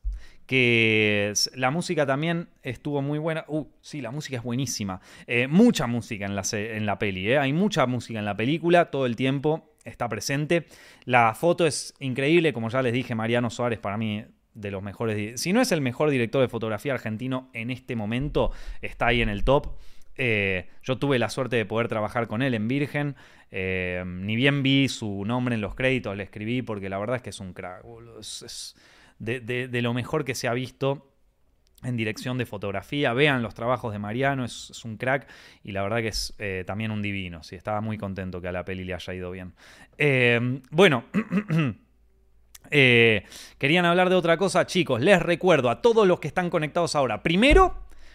que la música también estuvo muy buena. Uh, sí, la música es buenísima. Eh, mucha música en la, en la peli, ¿eh? hay mucha música en la película todo el tiempo. Está presente. La foto es increíble, como ya les dije, Mariano Suárez para mí de los mejores, si no es el mejor director de fotografía argentino en este momento, está ahí en el top. Eh, yo tuve la suerte de poder trabajar con él en Virgen. Eh, ni bien vi su nombre en los créditos, le escribí porque la verdad es que es un crack. Es, de, lo mejor que se ha visto en dirección de fotografía. Vean los trabajos de Mariano, es, un crack y la verdad que es eh, también un divino. Sí, estaba muy contento que a la peli le haya ido bien. bueno. Eh, querían hablar de otra cosa, chicos, les recuerdo a todos los que están conectados ahora, primero,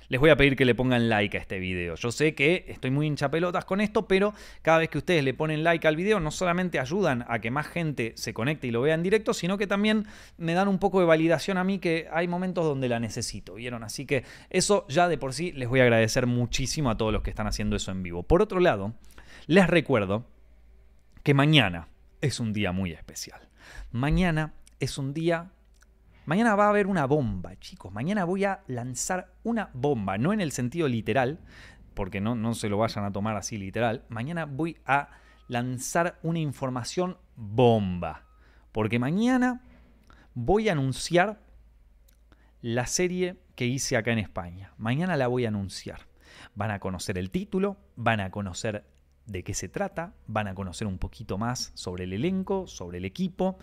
les voy a pedir que le pongan like a este video. Yo sé que estoy muy hinchapelotas con esto, pero cada vez que ustedes le ponen like al video, no solamente ayudan a que más gente se conecte y lo vea en directo, sino que también me dan un poco de validación a mí que hay momentos donde la necesito, ¿vieron? Así que eso ya de por sí les voy a agradecer muchísimo a todos los que están haciendo eso en vivo. Por otro lado, les recuerdo que mañana es un día muy especial. Mañana es un día... Mañana va a haber una bomba, chicos. Mañana voy a lanzar una bomba, no en el sentido literal, porque no, no se lo vayan a tomar así literal. Mañana voy a lanzar una información bomba. Porque mañana voy a anunciar la serie que hice acá en España. Mañana la voy a anunciar. Van a conocer el título, van a conocer de qué se trata, van a conocer un poquito más sobre el elenco, sobre el equipo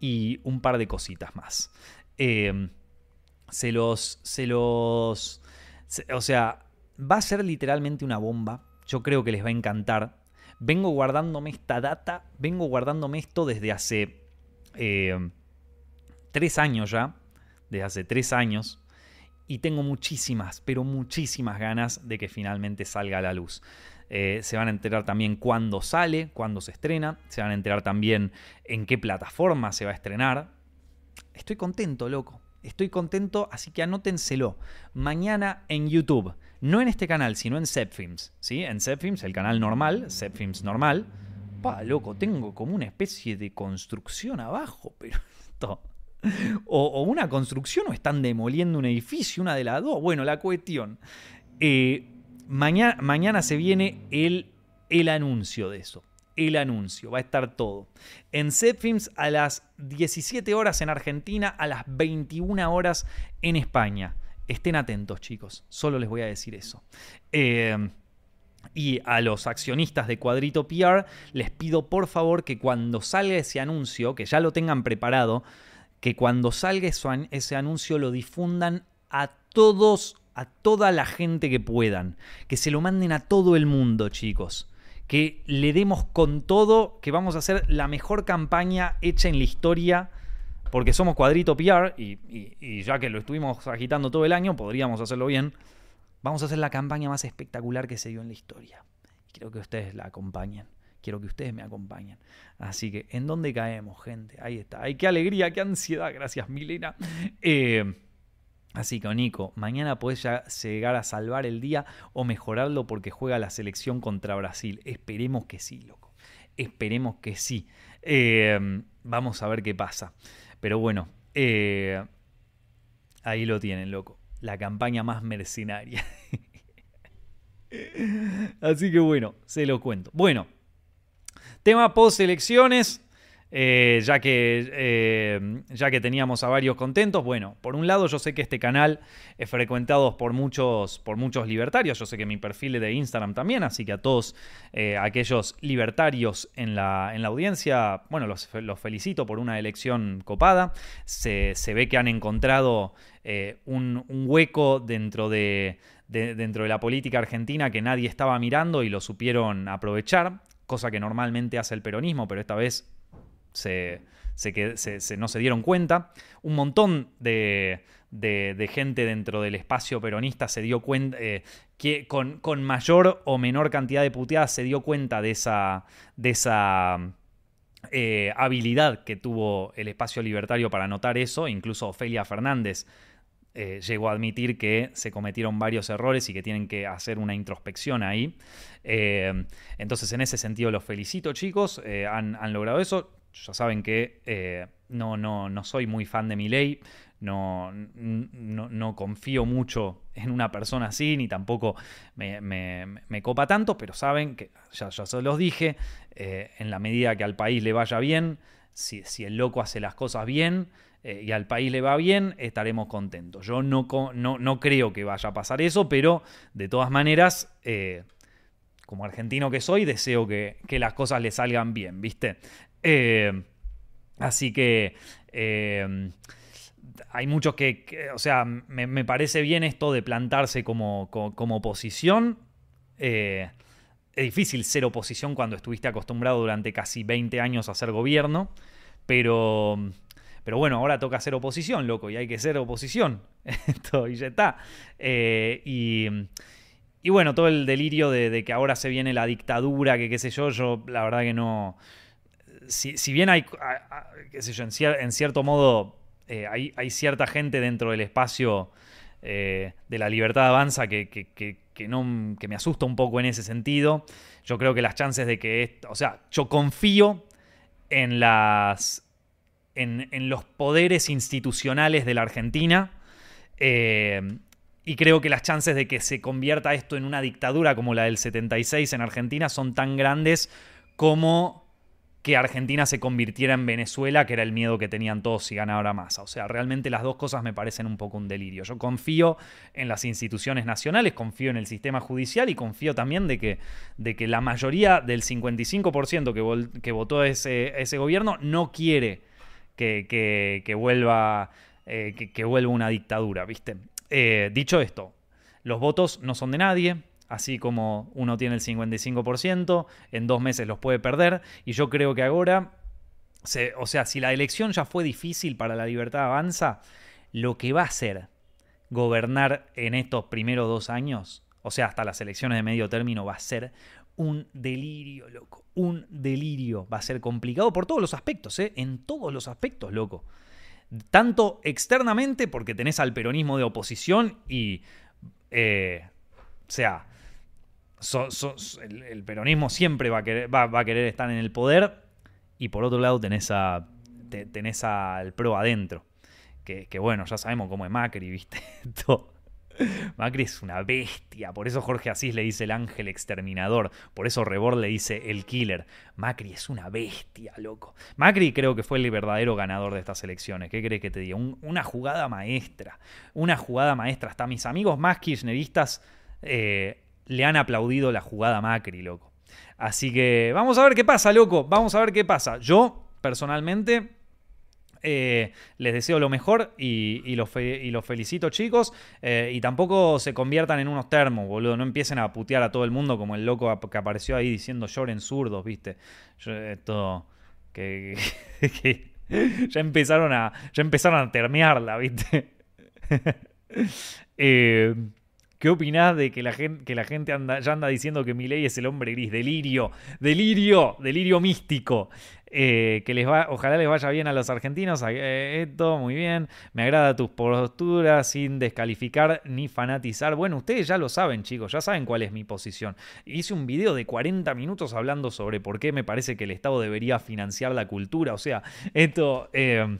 y un par de cositas más. Eh, se los. Se los. o sea, va a ser literalmente una bomba. Yo creo que les va a encantar. Vengo guardándome esta data, vengo guardándome esto desde hace eh, tres años ya. Desde hace tres años. Y tengo muchísimas, pero muchísimas ganas de que finalmente salga a la luz. Eh, se van a enterar también cuándo sale, cuándo se estrena. Se van a enterar también en qué plataforma se va a estrenar. Estoy contento, loco. Estoy contento, así que anótenselo. Mañana en YouTube. No en este canal, sino en Zepfilms. ¿sí? En Zepfilms, el canal normal, Zepfilms normal. Pa, loco, tengo como una especie de construcción abajo, pero esto... O, una construcción o están demoliendo un edificio, una de las dos. Bueno, la cuestión. Eh, mañana, se viene el, el anuncio de eso el anuncio, va a estar todo. En Zepfilms a las 17 horas en Argentina, a las 21 horas en España. Estén atentos, chicos, solo les voy a decir eso. Eh, y a los accionistas de Cuadrito PR les pido por favor que cuando salga ese anuncio, que ya lo tengan preparado, que cuando salga ese anuncio lo difundan a todos, a toda la gente que puedan. Que se lo manden a todo el mundo, chicos que le demos con todo, que vamos a hacer la mejor campaña hecha en la historia, porque somos cuadrito PR y, ya que lo estuvimos agitando todo el año, podríamos hacerlo bien. Vamos a hacer la campaña más espectacular que se dio en la historia. Quiero que ustedes la acompañen. Quiero que ustedes me acompañen. Así que, ¿en dónde caemos, gente? Ahí está. Ay, qué alegría, qué ansiedad. Gracias, Milena. Eh, Así que, Nico, mañana puedes ya llegar a salvar el día o mejorarlo porque juega la selección contra Brasil. Esperemos que sí, loco. Esperemos que sí. Eh, vamos a ver qué pasa. Pero bueno, eh, ahí lo tienen, loco. La campaña más mercenaria. Así que bueno, se lo cuento. Bueno, tema post elecciones. Eh, ya, que, eh, ya que teníamos a varios contentos. Bueno, por un lado yo sé que este canal es frecuentado por muchos, por muchos libertarios, yo sé que mi perfil de Instagram también, así que a todos eh, aquellos libertarios en la, en la audiencia, bueno, los, felicito por una elección copada. Se, ve que han encontrado un, hueco dentro de, dentro de la política argentina que nadie estaba mirando y lo supieron aprovechar, cosa que normalmente hace el peronismo, pero esta vez se, no se dieron cuenta. Un montón de, gente dentro del espacio peronista se dio cuenta, eh, que con, mayor o menor cantidad de puteadas se dio cuenta de esa, eh, habilidad que tuvo el espacio libertario para notar eso. Incluso Ofelia Fernández eh, llegó a admitir que se cometieron varios errores y que tienen que hacer una introspección ahí. entonces, en ese sentido, los felicito, chicos. Han, han, logrado eso ya saben que eh, no, no, no soy muy fan de mi ley, no, no, confío mucho en una persona así, ni tampoco me, copa tanto, pero saben que, ya, ya se los dije, eh, en la medida que al país le vaya bien, si, el loco hace las cosas bien eh, y al país le va bien, estaremos contentos. Yo no, no, no, creo que vaya a pasar eso, pero de todas maneras como argentino que soy, deseo que, que, las cosas le salgan bien, ¿viste? Eh, así que eh, hay muchos que, o sea, me, parece bien esto de plantarse como, como, oposición. Eh, es difícil ser oposición cuando estuviste acostumbrado durante casi 20 años a ser gobierno, pero, pero bueno, ahora toca ser oposición, loco, y hay que ser oposición. Esto, y ya está. y, y, bueno, todo el delirio de, que ahora se viene la dictadura, que qué sé yo, yo la verdad que no, si, bien hay, qué sé yo, en, cierto modo eh, hay, cierta gente dentro del espacio eh, de la libertad avanza que, que, no, que me asusta un poco en ese sentido. Yo creo que las chances de que, o sea, yo confío en las en, los poderes institucionales de la Argentina. Eh, y creo que las chances de que se convierta esto en una dictadura como la del 76 en Argentina son tan grandes como que Argentina se convirtiera en Venezuela, que era el miedo que tenían todos si ganara Massa. O sea, realmente las dos cosas me parecen un poco un delirio. Yo confío en las instituciones nacionales, confío en el sistema judicial y confío también de que, de que la mayoría del 55% que, que, votó ese, ese, gobierno no quiere que, vuelva que, que, vuelva una dictadura, ¿viste? dicho esto, los votos no son de nadie, así como uno tiene el 55%, en dos meses los puede perder, y yo creo que ahora, o sea, si la elección ya fue difícil para la libertad avanza, lo que va a hacer gobernar en estos primeros dos años, o sea, hasta las elecciones de medio término, va a ser un delirio, loco. Un delirio. Va a ser complicado por todos los aspectos, ¿eh? En todos los aspectos, loco. Tanto externamente, porque tenés al peronismo de oposición y. Eh, o sea, el, peronismo siempre va a, querer, estar en el poder. Y por otro lado, tenés al pro adentro. Que, que, bueno, ya sabemos cómo es Macri, ¿viste? Todo Macri es una bestia, por eso Jorge Asís le dice el ángel exterminador, por eso Rebord le dice el killer. Macri es una bestia, loco. Macri creo que fue el verdadero ganador de estas elecciones. ¿Qué crees que te diga? una jugada maestra, una jugada maestra. Hasta mis amigos más kirchneristas eh, le han aplaudido la jugada Macri, loco. Así que vamos a ver qué pasa, loco. Vamos a ver qué pasa. Yo, personalmente, eh, les deseo lo mejor y, los, felicito, chicos. Eh, y tampoco se conviertan en unos termos, boludo. No empiecen a putear a todo el mundo como el loco que apareció ahí diciendo lloren zurdos, ¿viste? esto. Que, ya empezaron a. Ya empezaron a termearla, ¿viste? eh. ¿Qué opinás de que la gente, anda, ya anda diciendo que Milei es el hombre gris? Delirio, delirio, delirio místico. Eh, que les va, ojalá les vaya bien a los argentinos. Eh, esto, muy bien. Me agrada tus posturas sin descalificar ni fanatizar. Bueno, ustedes ya lo saben, chicos, ya saben cuál es mi posición. Hice un video de 40 minutos hablando sobre por qué me parece que el Estado debería financiar la cultura. O sea, esto. Eh,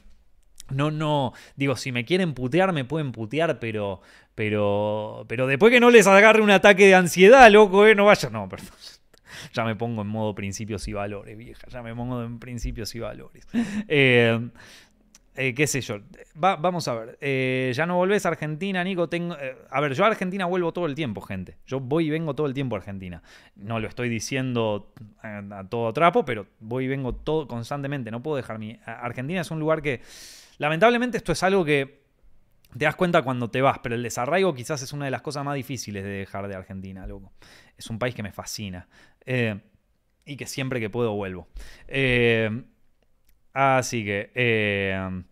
no, no, digo, si me quieren putear, me pueden putear, pero, pero, pero después que no les agarre un ataque de ansiedad, loco, eh, no vaya, no, perdón. Ya me pongo en modo principios y valores, vieja, ya me pongo en principios y valores. Eh, eh, qué sé yo. vamos a ver. Eh, ya no volvés a Argentina, Nico. Tengo, a ver, yo a Argentina vuelvo todo el tiempo, gente. Yo voy y vengo todo el tiempo a Argentina. No lo estoy diciendo a, a todo trapo, pero voy y vengo todo constantemente. No puedo dejar mi. Argentina es un lugar que Lamentablemente esto es algo que te das cuenta cuando te vas, pero el desarraigo quizás es una de las cosas más difíciles de dejar de Argentina, loco. Es un país que me fascina. Eh, y que siempre que puedo vuelvo. Eh, así que... Eh,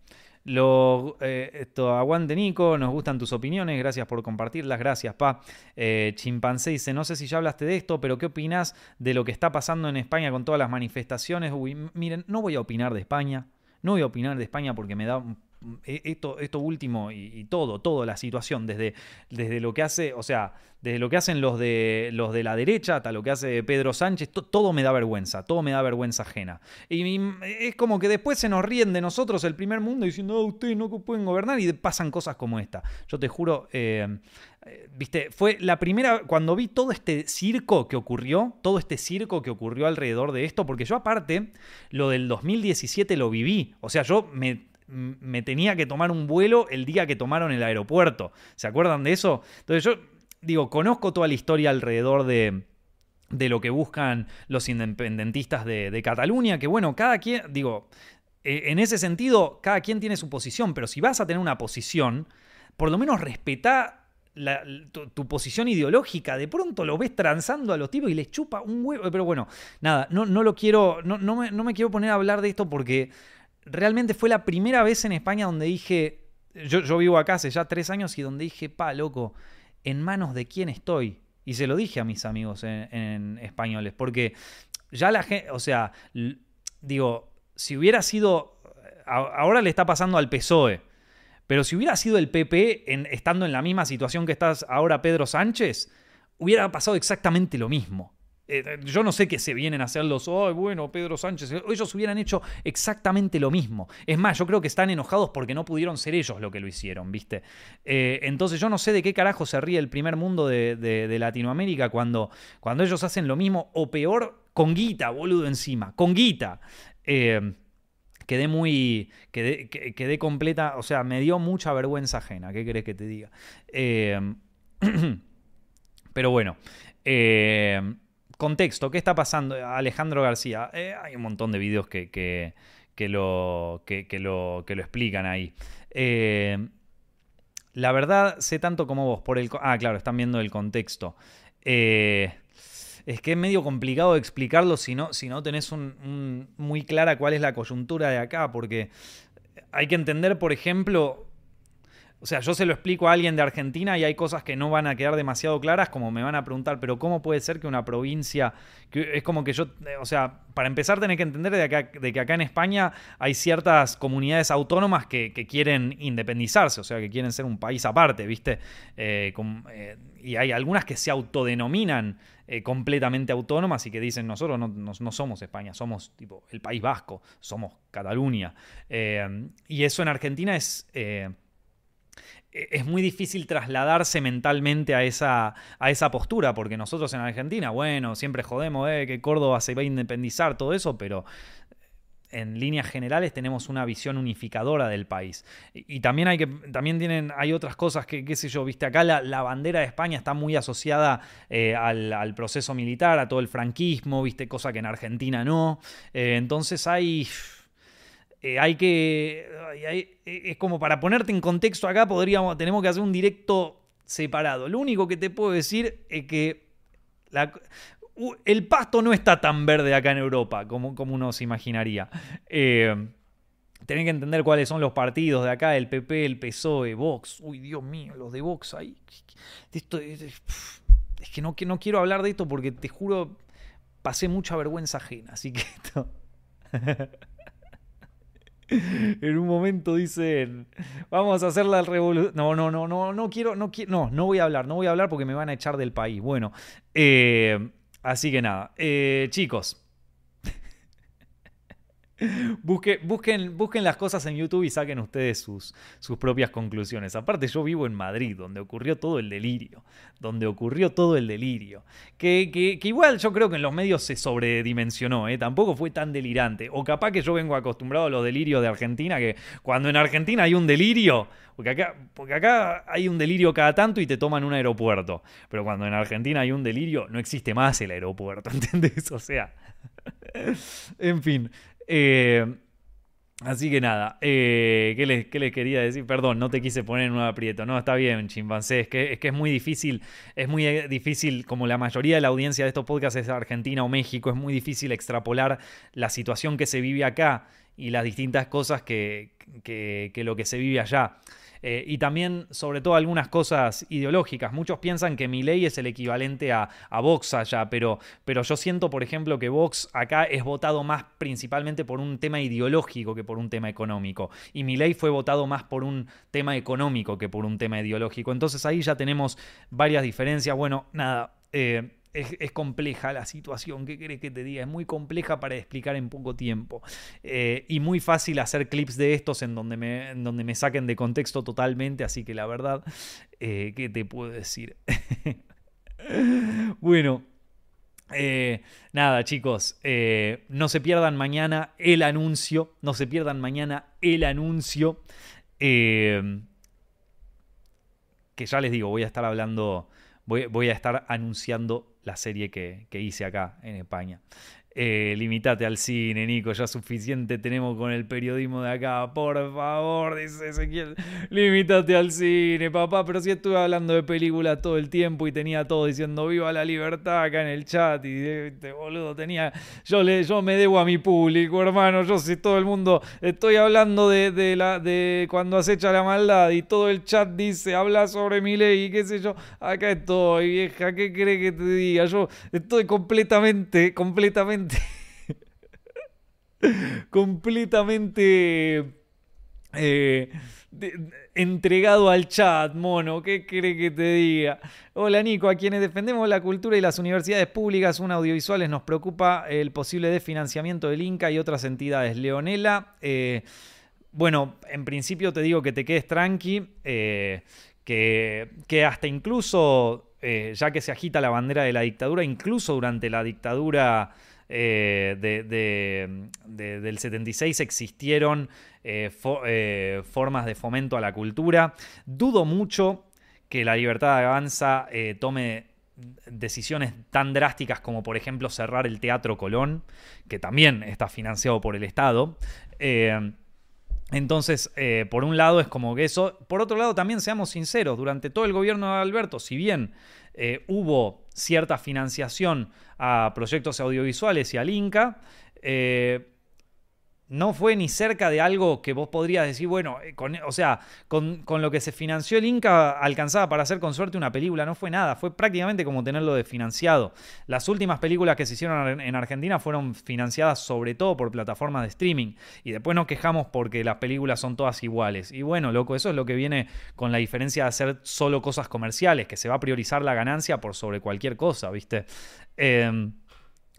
esto, aguante Nico, nos gustan tus opiniones, gracias por compartirlas, gracias Pa. Chimpancé dice, no sé si ya hablaste de esto, pero ¿qué opinas de lo que está pasando en España con todas las manifestaciones? Uy, miren, no voy a opinar de España, no voy a opinar de España porque me da e, esto, esto último y, todo, toda la situación, desde, desde lo que hace, o sea, desde lo que hacen los de, los de la derecha hasta lo que hace Pedro Sánchez, todo me da vergüenza, todo me da vergüenza ajena. Y, es como que después se nos ríen de nosotros el primer mundo diciendo, oh, ustedes no pueden gobernar y pasan cosas como esta. Yo te juro, eh, viste, fue la primera, cuando vi todo este circo que ocurrió, todo este circo que ocurrió alrededor de esto, porque yo aparte, lo del 2017 lo viví, o sea, yo me, me tenía que tomar un vuelo el día que tomaron el aeropuerto, ¿se acuerdan de eso? Entonces yo digo, conozco toda la historia alrededor de de lo que buscan los independentistas de, Cataluña, que bueno, cada quien, digo, eh, en ese sentido, cada quien tiene su posición, pero si vas a tener una posición, por lo menos respeta tu, posición ideológica, de pronto lo ves transando a los tipos y les chupa un huevo. Pero bueno, nada, no, no lo quiero, no, no, me, quiero poner a hablar de esto porque realmente fue la primera vez en España donde dije, yo, vivo acá hace ya tres años y donde dije, pa, loco, ¿en manos de quién estoy? Y se lo dije a mis amigos en, españoles, porque ya la gente, o sea, digo, si hubiera sido, ahora le está pasando al PSOE pero si hubiera sido el PP en, estando en la misma situación que estás ahora Pedro Sánchez, hubiera pasado exactamente lo mismo. Eh, yo no sé qué se vienen a hacer los, ay, bueno, Pedro Sánchez, ellos hubieran hecho exactamente lo mismo. Es más, yo creo que están enojados porque no pudieron ser ellos lo que lo hicieron, ¿viste? Eh, entonces yo no sé de qué carajo se ríe el primer mundo de, Latinoamérica cuando, cuando ellos hacen lo mismo o peor con guita, boludo, encima, con guita. Eh, quedé muy. Quedé, quedé, completa. O sea, me dio mucha vergüenza ajena. ¿Qué querés que te diga? Eh, pero bueno. Eh, contexto, ¿qué está pasando? Alejandro García. Eh, hay un montón de videos que, que lo, que, lo, que lo explican ahí. Eh, la verdad, sé tanto como vos por el... Ah, claro, están viendo el contexto. Eh, es que es medio complicado explicarlo si no, si no tenés un, muy clara cuál es la coyuntura de acá, porque hay que entender, por ejemplo, o sea, yo se lo explico a alguien de Argentina y hay cosas que no van a quedar demasiado claras, como me van a preguntar, pero ¿cómo puede ser que una provincia, que es como que yo, o sea, para empezar tenés que entender de, que acá en España hay ciertas comunidades autónomas que, quieren independizarse, o sea, que quieren ser un país aparte, ¿viste? Eh, eh, y hay algunas que se autodenominan eh, completamente autónomas y que dicen nosotros no, no, somos España, somos tipo el País Vasco, somos Cataluña. y eso en Argentina es es muy difícil trasladarse mentalmente a esa, a esa postura, porque nosotros en Argentina, bueno, siempre jodemos eh, que Córdoba se va a independizar, todo eso, pero en líneas generales tenemos una visión unificadora del país. Y, también hay que, también tienen, hay otras cosas que, qué sé yo, viste, acá la, bandera de España está muy asociada eh, al, proceso militar, a todo el franquismo, viste, cosa que en Argentina no. Eh, entonces hay eh, hay que. Eh, es como para ponerte en contexto acá, podríamos, tenemos que hacer un directo separado. Lo único que te puedo decir es que el pasto no está tan verde acá en Europa como, como uno se imaginaría. Eh, tenés que entender cuáles son los partidos de acá, el PP, el PSOE, Vox. Uy, Dios mío, los de Vox ahí. Esto, es, que no, que no quiero hablar de esto porque te juro, pasé mucha vergüenza ajena. Así que esto. en un momento dicen, vamos a hacer la revolución. No, no, no, no, no quiero, no quiero, no, no voy a hablar, no voy a hablar porque me van a echar del país. Bueno, eh, así que nada, eh, chicos. Busquen, busquen las cosas en YouTube y saquen ustedes sus, sus propias conclusiones. Aparte, yo vivo en Madrid, donde ocurrió todo el delirio. Donde ocurrió todo el delirio. Que, que, igual yo creo que en los medios se sobredimensionó, ¿eh? tampoco fue tan delirante. O capaz que yo vengo acostumbrado a los delirios de Argentina, que cuando en Argentina hay un delirio, porque acá, porque acá hay un delirio cada tanto y te toman un aeropuerto. Pero cuando en Argentina hay un delirio, no existe más el aeropuerto, ¿entendés? O sea. en fin. Eh, así que nada, eh, ¿qué, les, quería decir? Perdón, no te quise poner en un aprieto. No, está bien, chimpancé. Es que, es muy difícil, es muy difícil, como la mayoría de la audiencia de estos podcasts es Argentina o México, es muy difícil extrapolar la situación que se vive acá y las distintas cosas que lo que se vive allá. Eh, y también, sobre todo, algunas cosas ideológicas. Muchos piensan que mi ley es el equivalente a, Vox allá, pero, pero yo siento, por ejemplo, que Vox acá es votado más principalmente por un tema ideológico que por un tema económico. Y mi ley fue votado más por un tema económico que por un tema ideológico. Entonces ahí ya tenemos varias diferencias. Bueno, nada. Eh, es, compleja la situación, ¿qué querés que te diga? Es muy compleja para explicar en poco tiempo. Eh, y muy fácil hacer clips de estos en donde me, donde me saquen de contexto totalmente, así que la verdad, eh, ¿qué te puedo decir? bueno. Eh, nada, chicos, no se pierdan mañana el anuncio, no se pierdan mañana el anuncio, que ya les digo, voy a estar hablando, voy, voy a estar anunciando la serie que, que hice acá en España. Eh, limitate al cine, Nico, ya suficiente tenemos con el periodismo de acá. Por favor, dice Ezequiel, limítate al cine, papá. Pero si estuve hablando de películas todo el tiempo y tenía todo diciendo viva la libertad acá en el chat. Y este boludo tenía. Yo, le, yo me debo a mi público, hermano. Yo sé todo el mundo. Estoy hablando de, la, de cuando acecha la maldad y todo el chat dice habla sobre mi ley y qué sé yo. Acá estoy, vieja. ¿Qué cree que te diga? Yo estoy completamente, completamente completamente... Eh, entregado al chat, mono, ¿qué cree que te diga? Hola Nico, a quienes defendemos la cultura y las universidades públicas, un audiovisuales, nos preocupa el posible desfinanciamiento del Inca y otras entidades. Leonela, eh, bueno, en principio te digo que te quedes tranqui, eh, que, que, hasta incluso, ya que se agita la bandera de la dictadura, incluso durante la dictadura eh, del 76 existieron eh, eh, formas de fomento a la cultura. Dudo mucho que la libertad de avanza tome decisiones tan drásticas como por ejemplo cerrar el Teatro Colón, que también está financiado por el Estado. Entonces, por un lado es como que eso, por otro lado también seamos sinceros, durante todo el gobierno de Alberto, si bien hubo cierta financiación a proyectos audiovisuales y al Inca, no fue ni cerca de algo que vos podrías decir, bueno, eh, o sea, con, lo que se financió el Inca alcanzaba para hacer con suerte una película, no fue nada, fue prácticamente como tenerlo desfinanciado. Las últimas películas que se hicieron en Argentina fueron financiadas sobre todo por plataformas de streaming y después nos quejamos porque las películas son todas iguales. Y bueno, loco, eso es lo que viene con la diferencia de hacer solo cosas comerciales, que se va a priorizar la ganancia por sobre cualquier cosa, ¿viste? Em,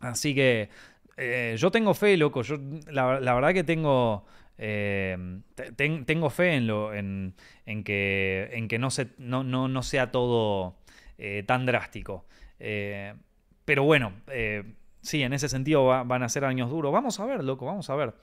así que eh, yo tengo fe, loco. Yo, la, verdad que tengo. Eh, tengo fe en, lo, en, que, en que no, se, no, no, sea todo eh, tan drástico. pero bueno, sí, en ese sentido van a ser años duros. Vamos a ver, loco, vamos a ver.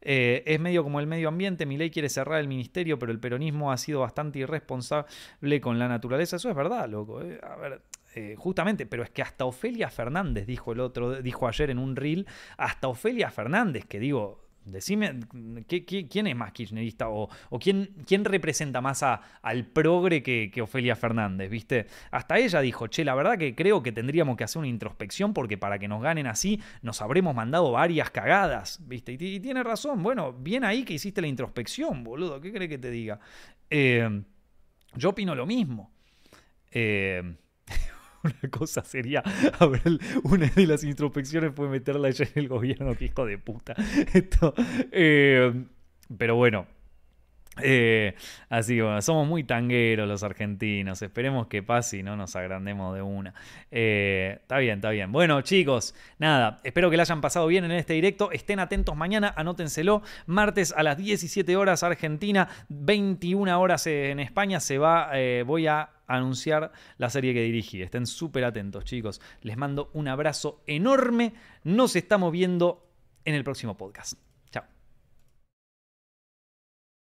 es medio como el medio ambiente. Mi ley quiere cerrar el ministerio, pero el peronismo ha sido bastante irresponsable con la naturaleza. Eso es verdad, loco. a ver, eh, justamente, pero es que hasta Ofelia Fernández, dijo el otro, dijo ayer en un reel, hasta Ofelia Fernández, que digo, Decime, quién es más kirchnerista o, quién, quién, representa más al progre que, Ofelia Fernández? ¿Viste? Hasta ella dijo, che, la verdad que creo que tendríamos que hacer una introspección porque para que nos ganen así nos habremos mandado varias cagadas, ¿viste? Y, tiene razón, bueno, bien ahí que hiciste la introspección, boludo, ¿qué crees que te diga? Eh, yo opino lo mismo. Eh, una cosa sería, una de las introspecciones fue meterla ya en el gobierno, que hijo de puta. Esto, eh, pero bueno, eh, así que bueno, somos muy tangueros los argentinos. Esperemos que pase y no nos agrandemos de una. Eh, está bien, está bien. Bueno, chicos, nada. Espero que la hayan pasado bien en este directo. Estén atentos mañana, anótenselo. Martes a las 17 horas Argentina, 21 horas en España. Se va, voy a anunciar la serie que dirigí. Estén súper atentos, chicos. Les mando un abrazo enorme. Nos estamos viendo en el próximo podcast.